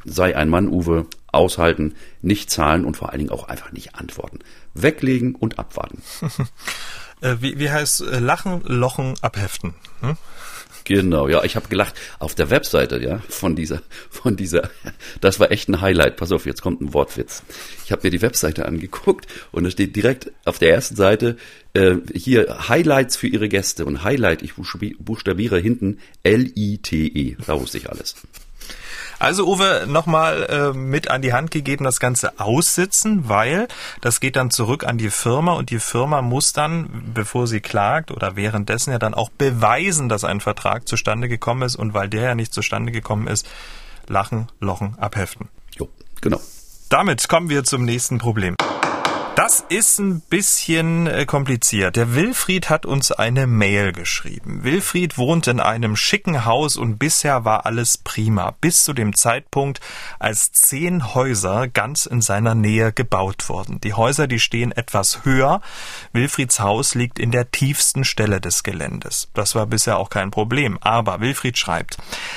sei ein Mann, Uwe, aushalten, nicht zahlen und vor allen Dingen auch einfach nicht antworten. Weglegen und abwarten. Äh, wie, wie heißt äh, Lachen, Lochen, Abheften? Hm? Genau, ja, ich habe gelacht auf der Webseite, ja, von dieser, von dieser, das war echt ein Highlight. Pass auf, jetzt kommt ein Wortwitz. Ich habe mir die Webseite angeguckt und es steht direkt auf der ersten Seite äh, hier Highlights für Ihre Gäste und Highlight, ich buchstabiere hinten L-I-T-E, da wusste ich alles. Also Uwe, nochmal äh, mit an die Hand gegeben, das Ganze aussitzen, weil das geht dann zurück an die Firma und die Firma muss dann, bevor sie klagt oder währenddessen ja dann auch beweisen, dass ein Vertrag zustande gekommen ist und weil der ja nicht zustande gekommen ist, lachen, lochen, abheften. Jo, genau. Damit kommen wir zum nächsten Problem. Das ist ein bisschen äh, kompliziert. Der Wilfried hat uns eine Mail geschrieben. Wilfried wohnt in einem schicken Haus und bisher war alles prima, bis zu dem Zeitpunkt, als zehn Häuser ganz in seiner Nähe gebaut wurden. Die Häuser, die stehen etwas höher. Wilfrieds Haus liegt in der tiefsten Stelle des Geländes. Das war bisher auch kein Problem. Aber Wilfried schreibt,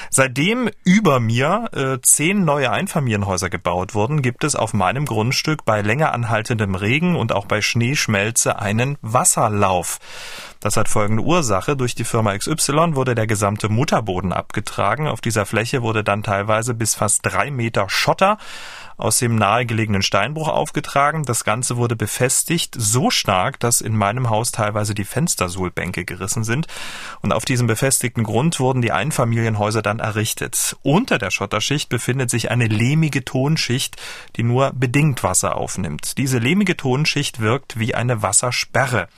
seitdem über mir äh, zehn neue Einfamilienhäuser gebaut wurden, gibt es auf meinem Grundstück bei länger anhaltendem Regen und auch bei Schneeschmelze einen Wasserlauf. Das hat folgende Ursache. Durch die Firma XY wurde der gesamte Mutterboden abgetragen. Auf dieser Fläche wurde dann teilweise bis fast drei Meter Schotter aus dem nahegelegenen Steinbruch aufgetragen. Das Ganze wurde befestigt so stark, dass in meinem Haus teilweise die Fenstersuhlbänke gerissen sind. Und auf diesem befestigten Grund wurden die Einfamilienhäuser dann errichtet. Unter der Schotterschicht befindet sich eine lehmige Tonschicht, die nur bedingt Wasser aufnimmt. Diese lehmige Tonschicht wirkt wie eine Wassersperre.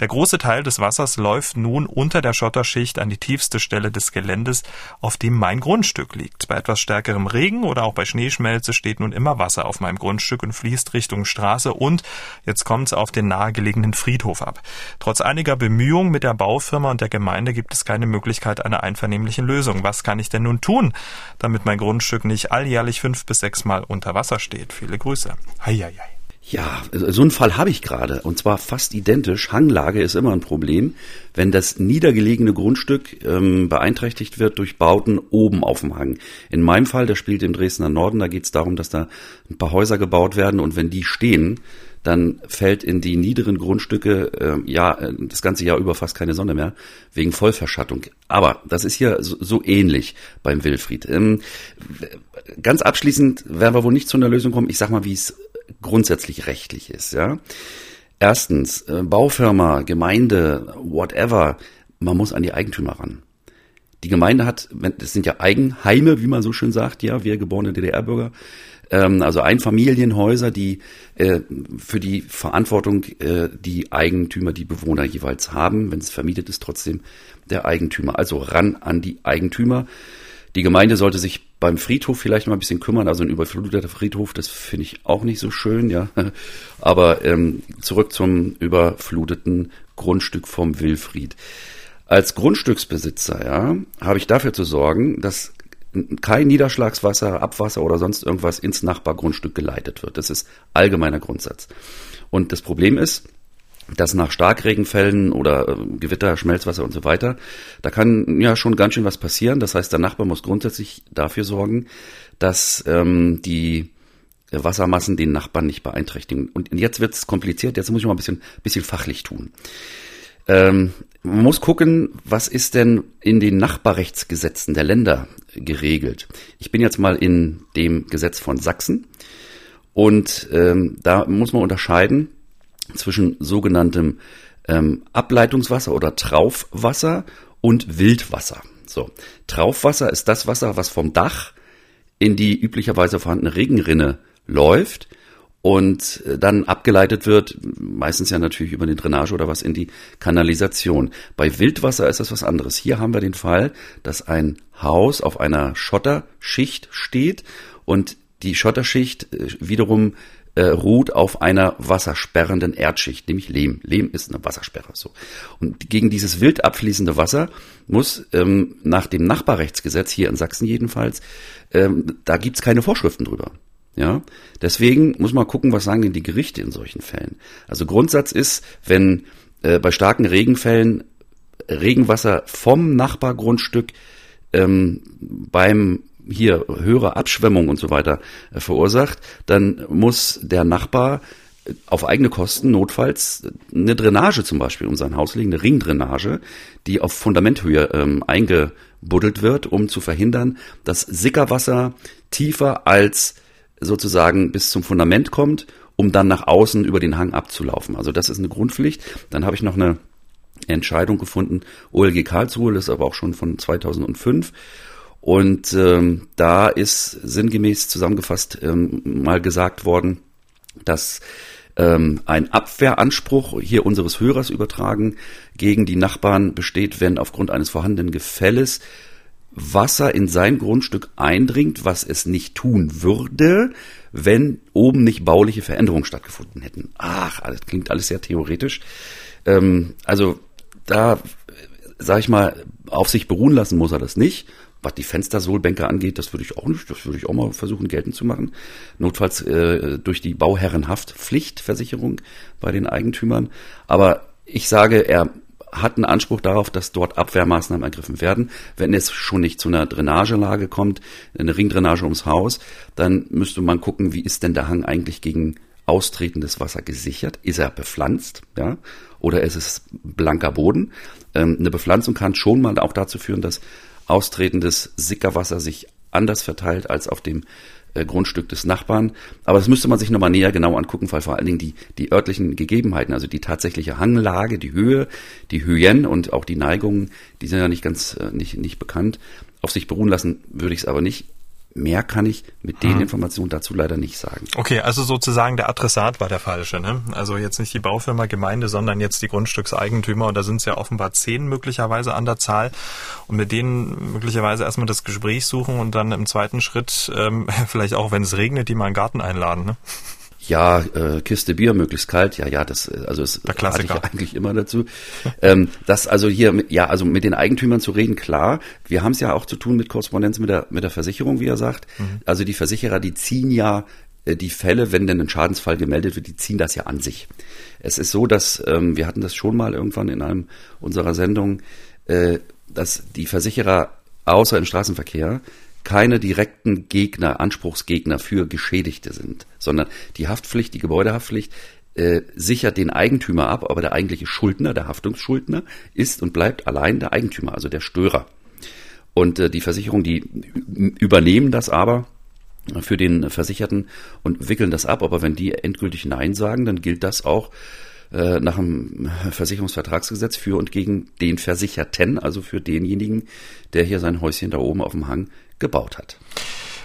Der große Teil des Wassers läuft nun unter der Schotterschicht an die tiefste Stelle des Geländes, auf dem mein Grundstück liegt. Bei etwas stärkerem Regen oder auch bei Schneeschmelze steht nun immer Wasser auf meinem Grundstück und fließt Richtung Straße und jetzt kommt's auf den nahegelegenen Friedhof ab. Trotz einiger Bemühungen mit der Baufirma und der Gemeinde gibt es keine Möglichkeit einer einvernehmlichen Lösung. Was kann ich denn nun tun, damit mein Grundstück nicht alljährlich fünf bis sechs Mal unter Wasser steht? Viele Grüße. Heieiei. Ja, so einen Fall habe ich gerade und zwar fast identisch. Hanglage ist immer ein Problem, wenn das niedergelegene Grundstück ähm, beeinträchtigt wird durch Bauten oben auf dem Hang. In meinem Fall, der spielt im Dresdner Norden, da geht es darum, dass da ein paar Häuser gebaut werden und wenn die stehen, dann fällt in die niederen Grundstücke äh, ja das ganze Jahr über fast keine Sonne mehr wegen Vollverschattung. Aber das ist hier so, so ähnlich beim Wilfried. Ähm, ganz abschließend werden wir wohl nicht zu einer Lösung kommen. Ich sag mal, wie es grundsätzlich rechtlich ist. Ja, erstens äh, Baufirma, Gemeinde, whatever. Man muss an die Eigentümer ran. Die Gemeinde hat, das sind ja Eigenheime, wie man so schön sagt, ja, wir geborene DDR-Bürger, ähm, also Einfamilienhäuser, die äh, für die Verantwortung äh, die Eigentümer, die Bewohner jeweils haben. Wenn es vermietet ist, trotzdem der Eigentümer. Also ran an die Eigentümer. Die Gemeinde sollte sich beim Friedhof vielleicht mal ein bisschen kümmern. Also ein überfluteter Friedhof, das finde ich auch nicht so schön, ja. Aber ähm, zurück zum überfluteten Grundstück vom Wilfried. Als Grundstücksbesitzer, ja, habe ich dafür zu sorgen, dass kein Niederschlagswasser, Abwasser oder sonst irgendwas ins Nachbargrundstück geleitet wird. Das ist allgemeiner Grundsatz. Und das Problem ist, dass nach Starkregenfällen oder äh, Gewitter, Schmelzwasser und so weiter, da kann ja schon ganz schön was passieren. Das heißt, der Nachbar muss grundsätzlich dafür sorgen, dass ähm, die Wassermassen den Nachbarn nicht beeinträchtigen. Und jetzt wird es kompliziert, jetzt muss ich mal ein bisschen, bisschen fachlich tun. Ähm, man muss gucken, was ist denn in den Nachbarrechtsgesetzen der Länder geregelt. Ich bin jetzt mal in dem Gesetz von Sachsen und ähm, da muss man unterscheiden zwischen sogenanntem ähm, Ableitungswasser oder Traufwasser und Wildwasser. So, Traufwasser ist das Wasser, was vom Dach in die üblicherweise vorhandene Regenrinne läuft und äh, dann abgeleitet wird, meistens ja natürlich über den Drainage oder was in die Kanalisation. Bei Wildwasser ist das was anderes. Hier haben wir den Fall, dass ein Haus auf einer Schotterschicht steht und die Schotterschicht äh, wiederum äh, ruht auf einer wassersperrenden Erdschicht, nämlich Lehm. Lehm ist eine Wassersperre. So. Und gegen dieses wild abfließende Wasser muss ähm, nach dem Nachbarrechtsgesetz, hier in Sachsen jedenfalls, ähm, da gibt's keine Vorschriften drüber. Ja, deswegen muss man gucken, was sagen denn die Gerichte in solchen Fällen. Also Grundsatz ist, wenn äh, bei starken Regenfällen Regenwasser vom Nachbargrundstück ähm, beim hier höhere Abschwemmung und so weiter äh, verursacht, dann muss der Nachbar äh, auf eigene Kosten notfalls eine Drainage zum Beispiel um sein Haus legen, eine Ringdrainage, die auf Fundamenthöhe ähm, eingebuddelt wird, um zu verhindern, dass Sickerwasser tiefer als sozusagen bis zum Fundament kommt, um dann nach außen über den Hang abzulaufen. Also das ist eine Grundpflicht. Dann habe ich noch eine Entscheidung gefunden, OLG Karlsruhe, das ist aber auch schon von 2005. Und ähm, da ist sinngemäß zusammengefasst ähm, mal gesagt worden, dass ähm, ein Abwehranspruch hier unseres Hörers übertragen gegen die Nachbarn besteht, wenn aufgrund eines vorhandenen Gefälles Wasser in sein Grundstück eindringt, was es nicht tun würde, wenn oben nicht bauliche Veränderungen stattgefunden hätten. Ach, das klingt alles sehr theoretisch. Ähm, also da, sag ich mal, auf sich beruhen lassen muss er das nicht. Was die Fenstersohlbänke angeht, das würde ich auch nicht, das würde ich auch mal versuchen geltend zu machen. Notfalls äh, durch die Bauherrenhaftpflichtversicherung bei den Eigentümern. Aber ich sage, er hat einen Anspruch darauf, dass dort Abwehrmaßnahmen ergriffen werden. Wenn es schon nicht zu einer Drainagelage kommt, eine Ringdrainage ums Haus, dann müsste man gucken, wie ist denn der Hang eigentlich gegen austretendes Wasser gesichert? Ist er bepflanzt, ja? Oder ist es blanker Boden? Ähm, eine Bepflanzung kann schon mal auch dazu führen, dass austretendes Sickerwasser sich anders verteilt als auf dem äh, Grundstück des Nachbarn. Aber das müsste man sich nochmal näher genau angucken, weil vor allen Dingen die, die örtlichen Gegebenheiten, also die tatsächliche Hanglage, die Höhe, die Höhen und auch die Neigungen, die sind ja nicht ganz äh, nicht, nicht bekannt. Auf sich beruhen lassen würde ich es aber nicht. Mehr kann ich mit den hm. Informationen dazu leider nicht sagen. Okay, also sozusagen der Adressat war der falsche. Ne? Also jetzt nicht die Baufirma Gemeinde, sondern jetzt die Grundstückseigentümer. Und da sind es ja offenbar zehn möglicherweise an der Zahl. Und mit denen möglicherweise erstmal das Gespräch suchen und dann im zweiten Schritt ähm, vielleicht auch, wenn es regnet, die mal in den Garten einladen. Ne? Ja, äh, Kiste Bier, möglichst kalt. Ja, ja, das äh, also ist rate ich eigentlich immer dazu. ähm, das also hier, ja, also mit den Eigentümern zu reden, klar. Wir haben es ja auch zu tun mit Korrespondenz mit der mit der Versicherung, wie er sagt. Mhm. Also die Versicherer, die ziehen ja äh, die Fälle, wenn denn ein Schadensfall gemeldet wird, die ziehen das ja an sich. Es ist so, dass ähm, wir hatten das schon mal irgendwann in einem unserer Sendungen, äh, dass die Versicherer außer im Straßenverkehr keine direkten Gegner, Anspruchsgegner für Geschädigte sind, sondern die Haftpflicht, die Gebäudehaftpflicht äh, sichert den Eigentümer ab, aber der eigentliche Schuldner, der Haftungsschuldner, ist und bleibt allein der Eigentümer, also der Störer. Und äh, die Versicherungen, die übernehmen das aber für den Versicherten und wickeln das ab. Aber wenn die endgültig Nein sagen, dann gilt das auch äh, nach dem Versicherungsvertragsgesetz für und gegen den Versicherten, also für denjenigen, der hier sein Häuschen da oben auf dem Hang gebaut hat.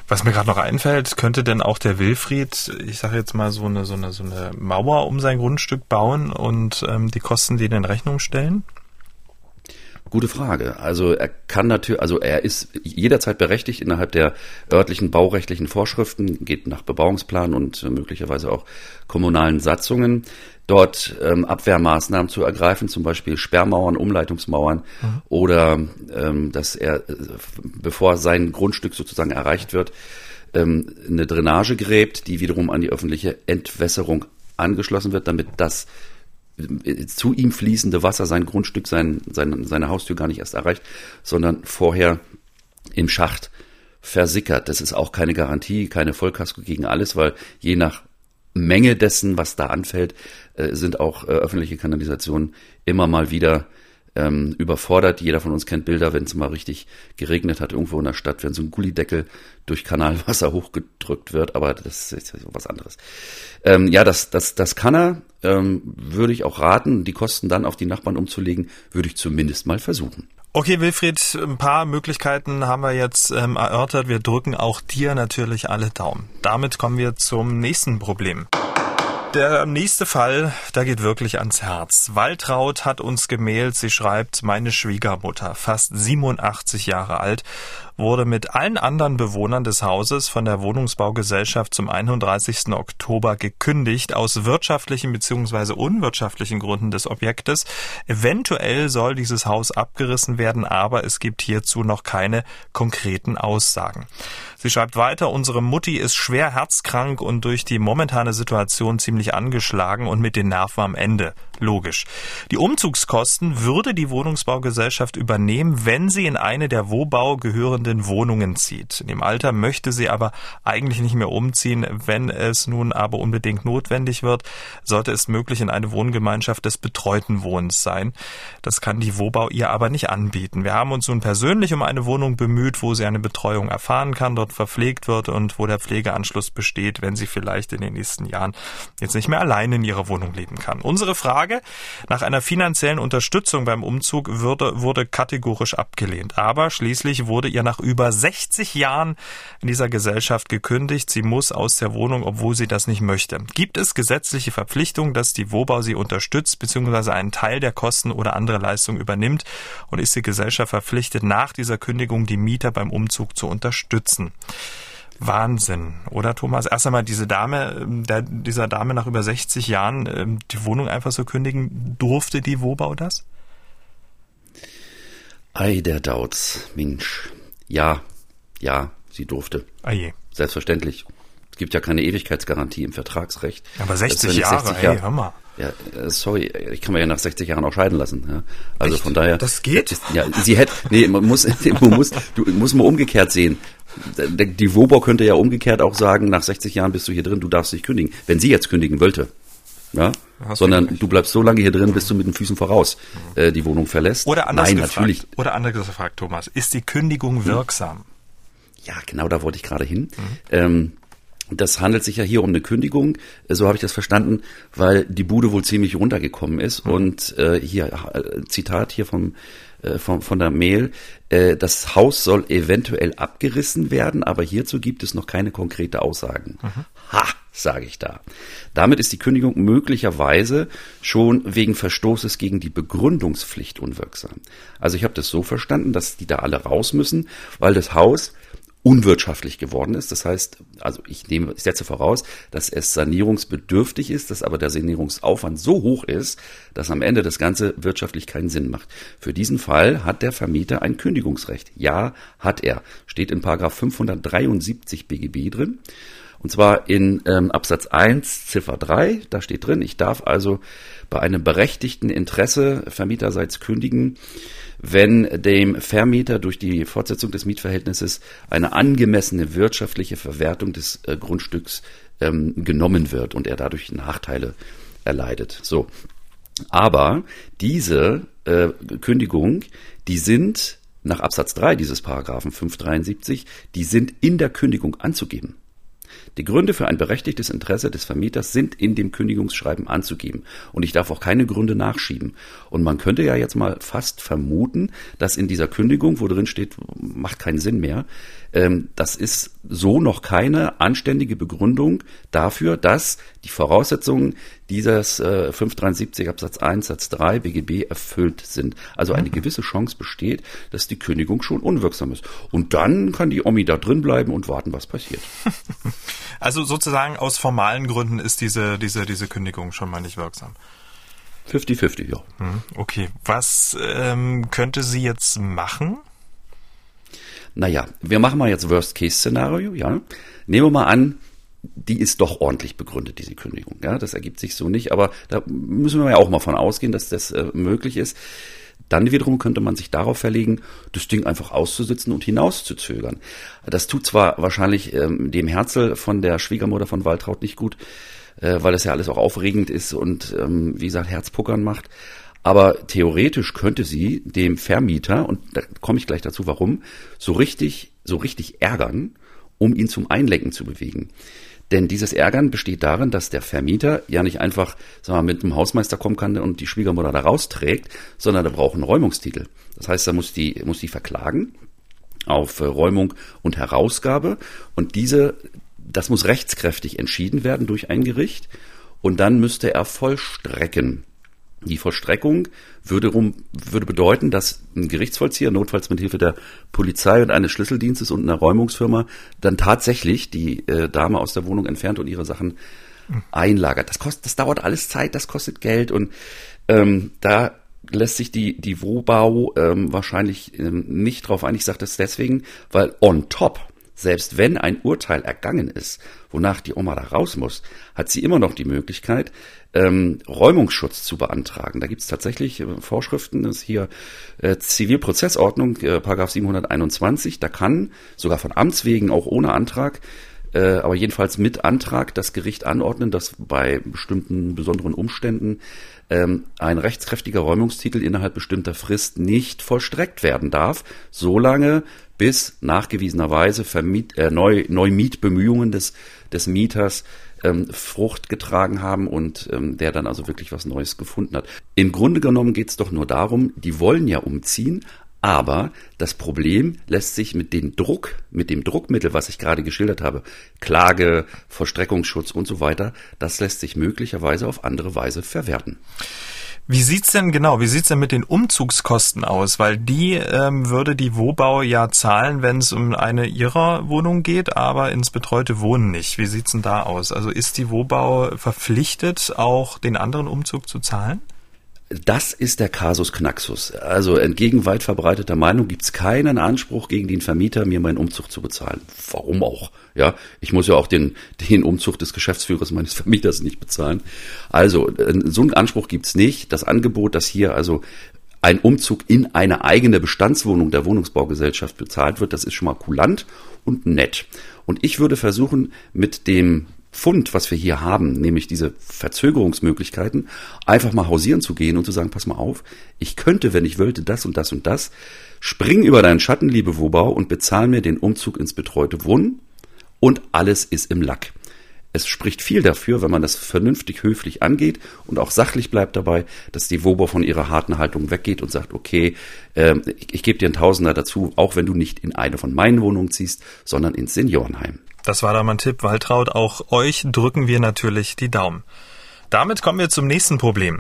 Was mir gerade noch einfällt, könnte denn auch der Wilfried, ich sage jetzt mal so eine so eine so eine Mauer um sein Grundstück bauen und ähm, die Kosten denen in Rechnung stellen? Gute Frage. Also er kann natürlich, also er ist jederzeit berechtigt innerhalb der örtlichen baurechtlichen Vorschriften, geht nach Bebauungsplan und möglicherweise auch kommunalen Satzungen, dort ähm, Abwehrmaßnahmen zu ergreifen, zum Beispiel Sperrmauern, Umleitungsmauern mhm. oder ähm, dass er, äh, bevor sein Grundstück sozusagen erreicht wird, ähm, eine Drainage gräbt, die wiederum an die öffentliche Entwässerung angeschlossen wird, damit das zu ihm fließende Wasser sein Grundstück, sein, sein, seine Haustür gar nicht erst erreicht, sondern vorher im Schacht versickert. Das ist auch keine Garantie, keine Vollkasko gegen alles, weil je nach Menge dessen, was da anfällt, äh, sind auch äh, öffentliche Kanalisationen immer mal wieder ähm, überfordert. Jeder von uns kennt Bilder, wenn es mal richtig geregnet hat irgendwo in der Stadt, wenn so ein Gullideckel durch Kanalwasser hochgedrückt wird, aber das ist ja so was anderes. Ähm, ja, das, das, das kann er, ähm, würde ich auch raten. Die Kosten dann auf die Nachbarn umzulegen, würde ich zumindest mal versuchen. Okay, Wilfried, ein paar Möglichkeiten haben wir jetzt ähm, erörtert. Wir drücken auch dir natürlich alle Daumen. Damit kommen wir zum nächsten Problem. Der nächste Fall, da geht wirklich ans Herz. Waltraud hat uns gemailt, sie schreibt, meine Schwiegermutter, fast 87 Jahre alt, wurde mit allen anderen Bewohnern des Hauses von der Wohnungsbaugesellschaft zum 31. Oktober gekündigt aus wirtschaftlichen bzw. unwirtschaftlichen Gründen des Objektes. Eventuell soll dieses Haus abgerissen werden, aber es gibt hierzu noch keine konkreten Aussagen. Sie schreibt weiter, unsere Mutti ist schwer herzkrank und durch die momentane Situation ziemlich angeschlagen und mit den Nerven am Ende. Logisch. Die Umzugskosten würde die Wohnungsbaugesellschaft übernehmen, wenn sie in eine der Wohnbau gehörenden Wohnungen zieht. In dem Alter möchte sie aber eigentlich nicht mehr umziehen. Wenn es nun aber unbedingt notwendig wird, sollte es möglich in eine Wohngemeinschaft des betreuten Wohnens sein. Das kann die Wohnbau ihr aber nicht anbieten. Wir haben uns nun persönlich um eine Wohnung bemüht, wo sie eine Betreuung erfahren kann. Dort verpflegt wird und wo der Pflegeanschluss besteht, wenn sie vielleicht in den nächsten Jahren jetzt nicht mehr alleine in ihrer Wohnung leben kann. Unsere Frage nach einer finanziellen Unterstützung beim Umzug würde, wurde kategorisch abgelehnt. Aber schließlich wurde ihr nach über 60 Jahren in dieser Gesellschaft gekündigt. Sie muss aus der Wohnung, obwohl sie das nicht möchte. Gibt es gesetzliche Verpflichtung, dass die Wohnbau sie unterstützt bzw. einen Teil der Kosten oder andere Leistungen übernimmt? Und ist die Gesellschaft verpflichtet, nach dieser Kündigung die Mieter beim Umzug zu unterstützen? Wahnsinn, oder Thomas? Erst einmal diese Dame, ähm, der, dieser Dame nach über 60 Jahren ähm, die Wohnung einfach so kündigen, durfte die Wobau das? Ei, der Dauz, Mensch. Ja, ja, sie durfte. Ei. Selbstverständlich. Es gibt ja keine Ewigkeitsgarantie im Vertragsrecht. Aber 60 Jahre, 60 Jahre, ey, hör mal. Ja, äh, sorry, ich kann mir ja nach 60 Jahren auch scheiden lassen. Ja. Also Echt? von daher. Das geht? Ja, sie hätte, nee, man muss, man muss, du musst mal umgekehrt sehen. Die Wobau könnte ja umgekehrt auch sagen, nach 60 Jahren bist du hier drin, du darfst dich kündigen. Wenn sie jetzt kündigen wollte. Ja, sondern du bleibst so lange hier drin, bis du mit den Füßen voraus äh, die Wohnung verlässt. Oder anders Nein, gefragt, natürlich. Oder anders gefragt, Thomas, ist die Kündigung wirksam? Ja, genau da wollte ich gerade hin. Mhm. Ähm, das handelt sich ja hier um eine Kündigung, äh, so habe ich das verstanden, weil die Bude wohl ziemlich runtergekommen ist. Mhm. Und äh, hier, äh, Zitat hier vom, äh, von, von der Mail, äh, das Haus soll eventuell abgerissen werden, aber hierzu gibt es noch keine konkrete Aussagen. Mhm. Ha, sage ich da. Damit ist die Kündigung möglicherweise schon wegen Verstoßes gegen die Begründungspflicht unwirksam. Also ich habe das so verstanden, dass die da alle raus müssen, weil das Haus unwirtschaftlich geworden ist. Das heißt, also ich nehme, ich setze voraus, dass es sanierungsbedürftig ist, dass aber der Sanierungsaufwand so hoch ist, dass am Ende das Ganze wirtschaftlich keinen Sinn macht. Für diesen Fall hat der Vermieter ein Kündigungsrecht. Ja, hat er. Steht in Paragraph 573 BGB drin. Und zwar in ähm, Absatz 1, Ziffer 3, da steht drin, ich darf also bei einem berechtigten Interesse vermieterseits kündigen, wenn dem Vermieter durch die Fortsetzung des Mietverhältnisses eine angemessene wirtschaftliche Verwertung des äh, Grundstücks ähm, genommen wird und er dadurch Nachteile erleidet. So. Aber diese äh, Kündigung, die sind nach Absatz 3 dieses Paragraphen 573, die sind in der Kündigung anzugeben. Die Gründe für ein berechtigtes Interesse des Vermieters sind in dem Kündigungsschreiben anzugeben. Und ich darf auch keine Gründe nachschieben. Und man könnte ja jetzt mal fast vermuten, dass in dieser Kündigung, wo drin steht, macht keinen Sinn mehr, ähm, das ist so noch keine anständige Begründung dafür, dass die Voraussetzungen dieses äh, 573 Absatz 1 Satz 3 BGB erfüllt sind. Also eine mhm. gewisse Chance besteht, dass die Kündigung schon unwirksam ist. Und dann kann die Omi da drin bleiben und warten, was passiert. Also sozusagen aus formalen Gründen ist diese, diese, diese Kündigung schon mal nicht wirksam. 50-50, ja. Mhm, okay. Was ähm, könnte sie jetzt machen? Naja, wir machen mal jetzt Worst-Case-Szenario, ja. Nehmen wir mal an, die ist doch ordentlich begründet, diese Kündigung. Ja, das ergibt sich so nicht, aber da müssen wir ja auch mal von ausgehen, dass das äh, möglich ist. Dann wiederum könnte man sich darauf verlegen, das Ding einfach auszusitzen und hinauszuzögern. Das tut zwar wahrscheinlich ähm, dem Herzl von der Schwiegermutter von Waltraud nicht gut, äh, weil das ja alles auch aufregend ist und ähm, wie gesagt Herzpuckern macht. Aber theoretisch könnte sie dem Vermieter, und da komme ich gleich dazu, warum, so richtig, so richtig ärgern, um ihn zum Einlenken zu bewegen. Denn dieses Ärgern besteht darin, dass der Vermieter ja nicht einfach sagen wir, mit einem Hausmeister kommen kann und die Schwiegermutter da rausträgt, sondern er braucht einen Räumungstitel. Das heißt, er muss die, muss die verklagen auf äh, Räumung und Herausgabe. Und diese, das muss rechtskräftig entschieden werden durch ein Gericht. Und dann müsste er vollstrecken. Die Vollstreckung würde, rum, würde bedeuten, dass ein Gerichtsvollzieher, notfalls mit Hilfe der Polizei und eines Schlüsseldienstes und einer Räumungsfirma, dann tatsächlich die äh, Dame aus der Wohnung entfernt und ihre Sachen einlagert. Das kostet, das dauert alles Zeit, das kostet Geld und ähm, da lässt sich die, die Wobau ähm, wahrscheinlich ähm, nicht drauf ein. Ich sage das deswegen, weil on top selbst wenn ein Urteil ergangen ist, wonach die Oma da raus muss, hat sie immer noch die Möglichkeit, ähm, Räumungsschutz zu beantragen. Da gibt es tatsächlich äh, Vorschriften, das ist hier äh, Zivilprozessordnung, äh, Paragraph 721, da kann sogar von Amts wegen auch ohne Antrag äh, aber jedenfalls mit Antrag das Gericht anordnen, dass bei bestimmten besonderen Umständen ähm, ein rechtskräftiger Räumungstitel innerhalb bestimmter Frist nicht vollstreckt werden darf, solange bis nachgewiesenerweise Vermiet, äh, Neu, Neumietbemühungen des, des Mieters ähm, Frucht getragen haben und ähm, der dann also wirklich was Neues gefunden hat. Im Grunde genommen geht es doch nur darum, die wollen ja umziehen, aber das Problem lässt sich mit dem Druck, mit dem Druckmittel, was ich gerade geschildert habe, Klage, Vollstreckungsschutz und so weiter, das lässt sich möglicherweise auf andere Weise verwerten. Wie sieht's denn genau, wie sieht's denn mit den Umzugskosten aus? Weil die ähm, würde die Wohnbau ja zahlen, wenn es um eine ihrer Wohnung geht, aber ins betreute Wohnen nicht. Wie sieht's denn da aus? Also ist die Wohnbau verpflichtet, auch den anderen Umzug zu zahlen? Das ist der Kasus Knaxus. Also entgegen weit verbreiteter Meinung gibt es keinen Anspruch gegen den Vermieter, mir meinen Umzug zu bezahlen. Warum auch? Ja, ich muss ja auch den, den Umzug des Geschäftsführers meines Vermieters nicht bezahlen. Also äh, so einen Anspruch gibt es nicht. Das Angebot, dass hier also ein Umzug in eine eigene Bestandswohnung der Wohnungsbaugesellschaft bezahlt wird, das ist schon mal kulant und nett. Und ich würde versuchen, mit dem Fund, was wir hier haben, nämlich diese Verzögerungsmöglichkeiten, einfach mal hausieren zu gehen und zu sagen, pass mal auf, ich könnte, wenn ich wollte, das und das und das, spring über deinen Schatten, liebe Wobau, und bezahl mir den Umzug ins betreute Wohnen und alles ist im Lack. Es spricht viel dafür, wenn man das vernünftig höflich angeht und auch sachlich bleibt dabei, dass die Wobau von ihrer harten Haltung weggeht und sagt, okay, äh, ich, ich gebe dir einen Tausender dazu, auch wenn du nicht in eine von meinen Wohnungen ziehst, sondern ins Seniorenheim. Das war da mein Tipp, Waltraud. Auch euch drücken wir natürlich die Daumen. Damit kommen wir zum nächsten Problem.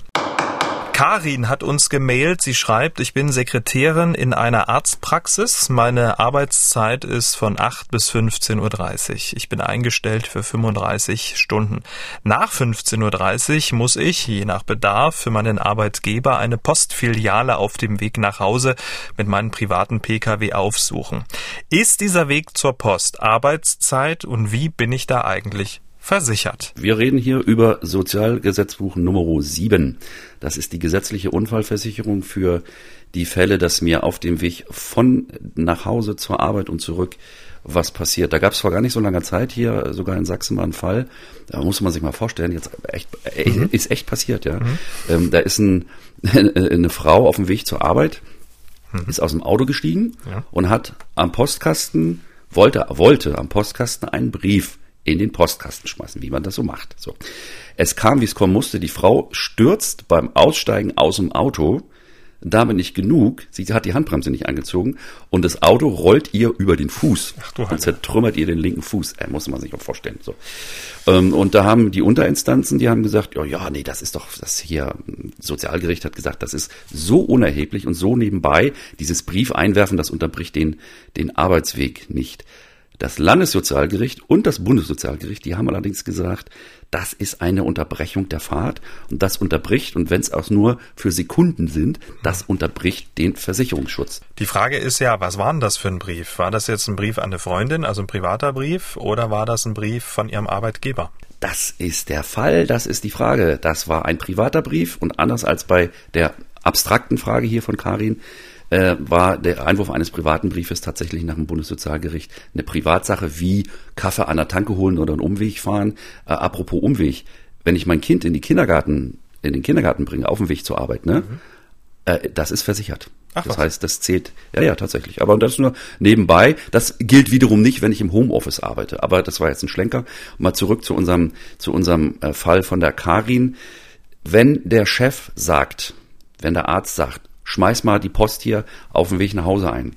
Karin hat uns gemailt. Sie schreibt, ich bin Sekretärin in einer Arztpraxis. Meine Arbeitszeit ist von 8 bis 15.30 Uhr. Ich bin eingestellt für 35 Stunden. Nach 15.30 Uhr muss ich, je nach Bedarf, für meinen Arbeitgeber eine Postfiliale auf dem Weg nach Hause mit meinem privaten Pkw aufsuchen. Ist dieser Weg zur Post Arbeitszeit und wie bin ich da eigentlich versichert. Wir reden hier über Sozialgesetzbuch Nummer 7. Das ist die gesetzliche Unfallversicherung für die Fälle, dass mir auf dem Weg von nach Hause zur Arbeit und zurück was passiert. Da gab es vor gar nicht so langer Zeit hier sogar in Sachsen mal einen Fall. Da muss man sich mal vorstellen, jetzt echt, mhm. ist echt passiert, ja. Mhm. Ähm, da ist ein, eine Frau auf dem Weg zur Arbeit, mhm. ist aus dem Auto gestiegen ja. und hat am Postkasten wollte wollte am Postkasten einen Brief in den Postkasten schmeißen, wie man das so macht. So. Es kam, wie es kommen musste. Die Frau stürzt beim Aussteigen aus dem Auto. Damit nicht genug. Sie hat die Handbremse nicht angezogen und das Auto rollt ihr über den Fuß Ach, du und zertrümmert ihr den linken Fuß. Äh, muss man sich auch vorstellen. So. Ähm, und da haben die Unterinstanzen, die haben gesagt, ja, ja, nee, das ist doch, das hier, Sozialgericht hat gesagt, das ist so unerheblich und so nebenbei. Dieses Brief einwerfen, das unterbricht den, den Arbeitsweg nicht. Das Landessozialgericht und das Bundessozialgericht, die haben allerdings gesagt, das ist eine Unterbrechung der Fahrt und das unterbricht, und wenn es auch nur für Sekunden sind, das unterbricht den Versicherungsschutz. Die Frage ist ja, was war denn das für ein Brief? War das jetzt ein Brief an eine Freundin, also ein privater Brief, oder war das ein Brief von ihrem Arbeitgeber? Das ist der Fall, das ist die Frage. Das war ein privater Brief und anders als bei der abstrakten Frage hier von Karin, äh, war der Einwurf eines privaten Briefes tatsächlich nach dem Bundessozialgericht eine Privatsache wie Kaffee an der Tanke holen oder einen Umweg fahren. Äh, apropos Umweg, wenn ich mein Kind in die Kindergarten, in den Kindergarten bringe, auf dem Weg zur Arbeit, ne? Mhm. Äh, das ist versichert. Ach, das was? heißt, das zählt, ja, ja, tatsächlich. Aber das nur nebenbei. Das gilt wiederum nicht, wenn ich im Homeoffice arbeite. Aber das war jetzt ein Schlenker. Mal zurück zu unserem, zu unserem äh, Fall von der Karin. Wenn der Chef sagt, wenn der Arzt sagt, schmeiß mal die Post hier auf dem Weg nach Hause ein.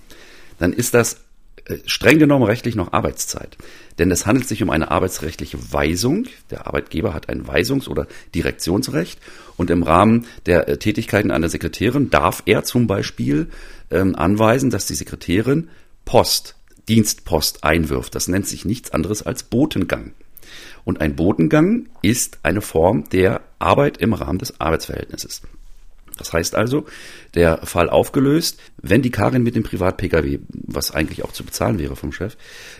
Dann ist das äh, streng genommen rechtlich noch Arbeitszeit. Denn es handelt sich um eine arbeitsrechtliche Weisung. Der Arbeitgeber hat ein Weisungs- oder Direktionsrecht. Und im Rahmen der äh, Tätigkeiten einer Sekretärin darf er zum Beispiel ähm, anweisen, dass die Sekretärin Post, Dienstpost einwirft. Das nennt sich nichts anderes als Botengang. Und ein Botengang ist eine Form der Arbeit im Rahmen des Arbeitsverhältnisses. Das heißt also, der Fall aufgelöst, wenn die Karin mit dem Privat-Pkw, was eigentlich auch zu bezahlen wäre vom Chef,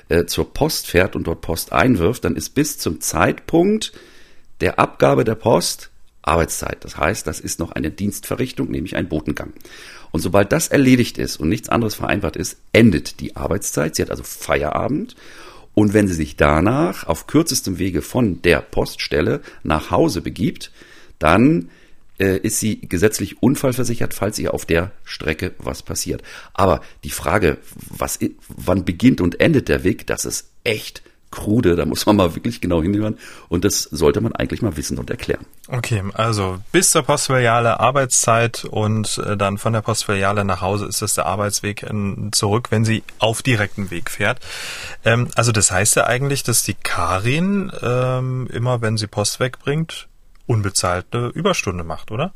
äh, zur Post fährt und dort Post einwirft, dann ist bis zum Zeitpunkt der Abgabe der Post Arbeitszeit. Das heißt, das ist noch eine Dienstverrichtung, nämlich ein Botengang. Und sobald das erledigt ist und nichts anderes vereinbart ist, endet die Arbeitszeit. Sie hat also Feierabend. Und wenn sie sich danach auf kürzestem Wege von der Poststelle nach Hause begibt, dann äh, ist sie gesetzlich unfallversichert, falls ihr auf der Strecke was passiert. Aber die Frage, was, wann beginnt und endet der Weg, das ist echt krude, da muss man mal wirklich genau hinhören und das sollte man eigentlich mal wissen und erklären. Okay, also bis zur Postfiliale Arbeitszeit und äh, dann von der Postfiliale nach Hause ist das der Arbeitsweg in, zurück, wenn sie auf direktem Weg fährt. Ähm, also das heißt ja eigentlich, dass die Karin ähm, immer, wenn sie Post wegbringt, unbezahlte Überstunde macht, oder?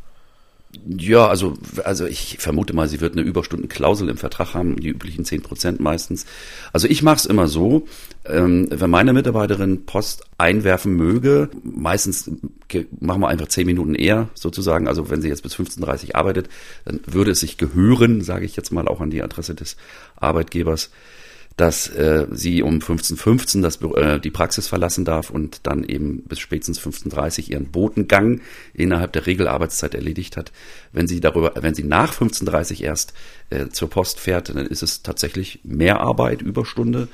Ja, also, also ich vermute mal, sie wird eine Überstundenklausel im Vertrag haben, die üblichen zehn Prozent meistens. Also ich mache es immer so, ähm, wenn meine Mitarbeiterin Post einwerfen möge, meistens machen wir einfach zehn Minuten eher sozusagen. Also wenn sie jetzt bis 15.30 Uhr arbeitet, dann würde es sich gehören, sage ich jetzt mal auch an die Adresse des Arbeitgebers, dass äh, sie um 15.15 das, äh, die Praxis verlassen darf und dann eben bis spätestens 15.30 ihren Botengang innerhalb der Regelarbeitszeit erledigt hat. Wenn sie darüber, wenn sie nach 15.30 erst äh, zur Post fährt, dann ist es tatsächlich mehr Arbeit, Überstunde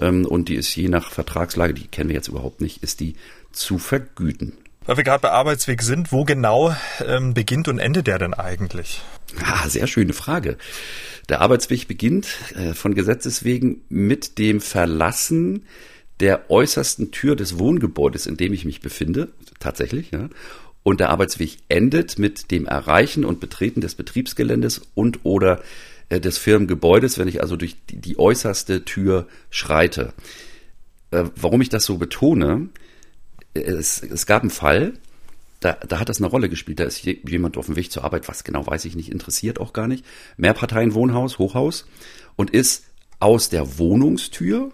ähm, und die ist je nach Vertragslage, die kennen wir jetzt überhaupt nicht, ist die zu vergüten. Weil wir gerade bei Arbeitsweg sind, wo genau ähm, beginnt und endet der denn eigentlich? Ah, sehr schöne Frage. Der Arbeitsweg beginnt äh, von Gesetzes wegen mit dem Verlassen der äußersten Tür des Wohngebäudes, in dem ich mich befinde, tatsächlich, ja. Und der Arbeitsweg endet mit dem Erreichen und Betreten des Betriebsgeländes und oder äh, des Firmengebäudes, wenn ich also durch die, die äußerste Tür schreite. Äh, warum ich das so betone, es, es gab einen Fall, da, da hat das eine Rolle gespielt. Da ist jemand auf dem Weg zur Arbeit, was genau weiß ich nicht, interessiert auch gar nicht. Mehrparteienwohnhaus, Hochhaus und ist aus der Wohnungstür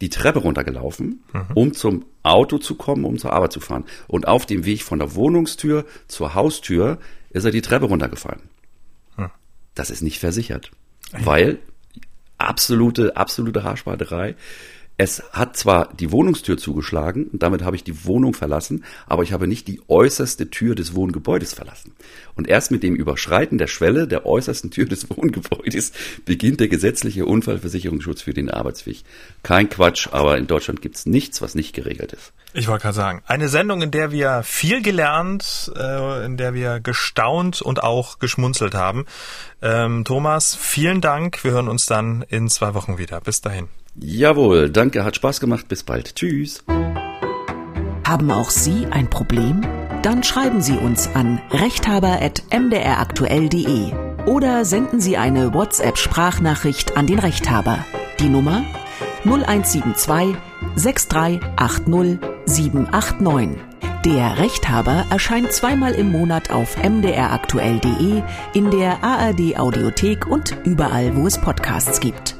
die Treppe runtergelaufen, mhm. um zum Auto zu kommen, um zur Arbeit zu fahren. Und auf dem Weg von der Wohnungstür zur Haustür ist er die Treppe runtergefallen. Mhm. Das ist nicht versichert, weil absolute, absolute Haarsparterei. Es hat zwar die Wohnungstür zugeschlagen und damit habe ich die Wohnung verlassen, aber ich habe nicht die äußerste Tür des Wohngebäudes verlassen. Und erst mit dem Überschreiten der Schwelle der äußersten Tür des Wohngebäudes beginnt der gesetzliche Unfallversicherungsschutz für den Arbeitsweg. Kein Quatsch, aber in Deutschland gibt es nichts, was nicht geregelt ist. Ich wollte gerade sagen, eine Sendung, in der wir viel gelernt, äh, in der wir gestaunt und auch geschmunzelt haben. Ähm, Thomas, vielen Dank. Wir hören uns dann in zwei Wochen wieder. Bis dahin. Jawohl, danke, hat Spaß gemacht. Bis bald. Tschüss. Haben auch Sie ein Problem? Dann schreiben Sie uns an rechthaber.mdraktuell.de oder senden Sie eine WhatsApp-Sprachnachricht an den Rechthaber. Die Nummer 0172 6380 789. Der Rechthaber erscheint zweimal im Monat auf mdraktuell.de, in der ARD Audiothek und überall, wo es Podcasts gibt.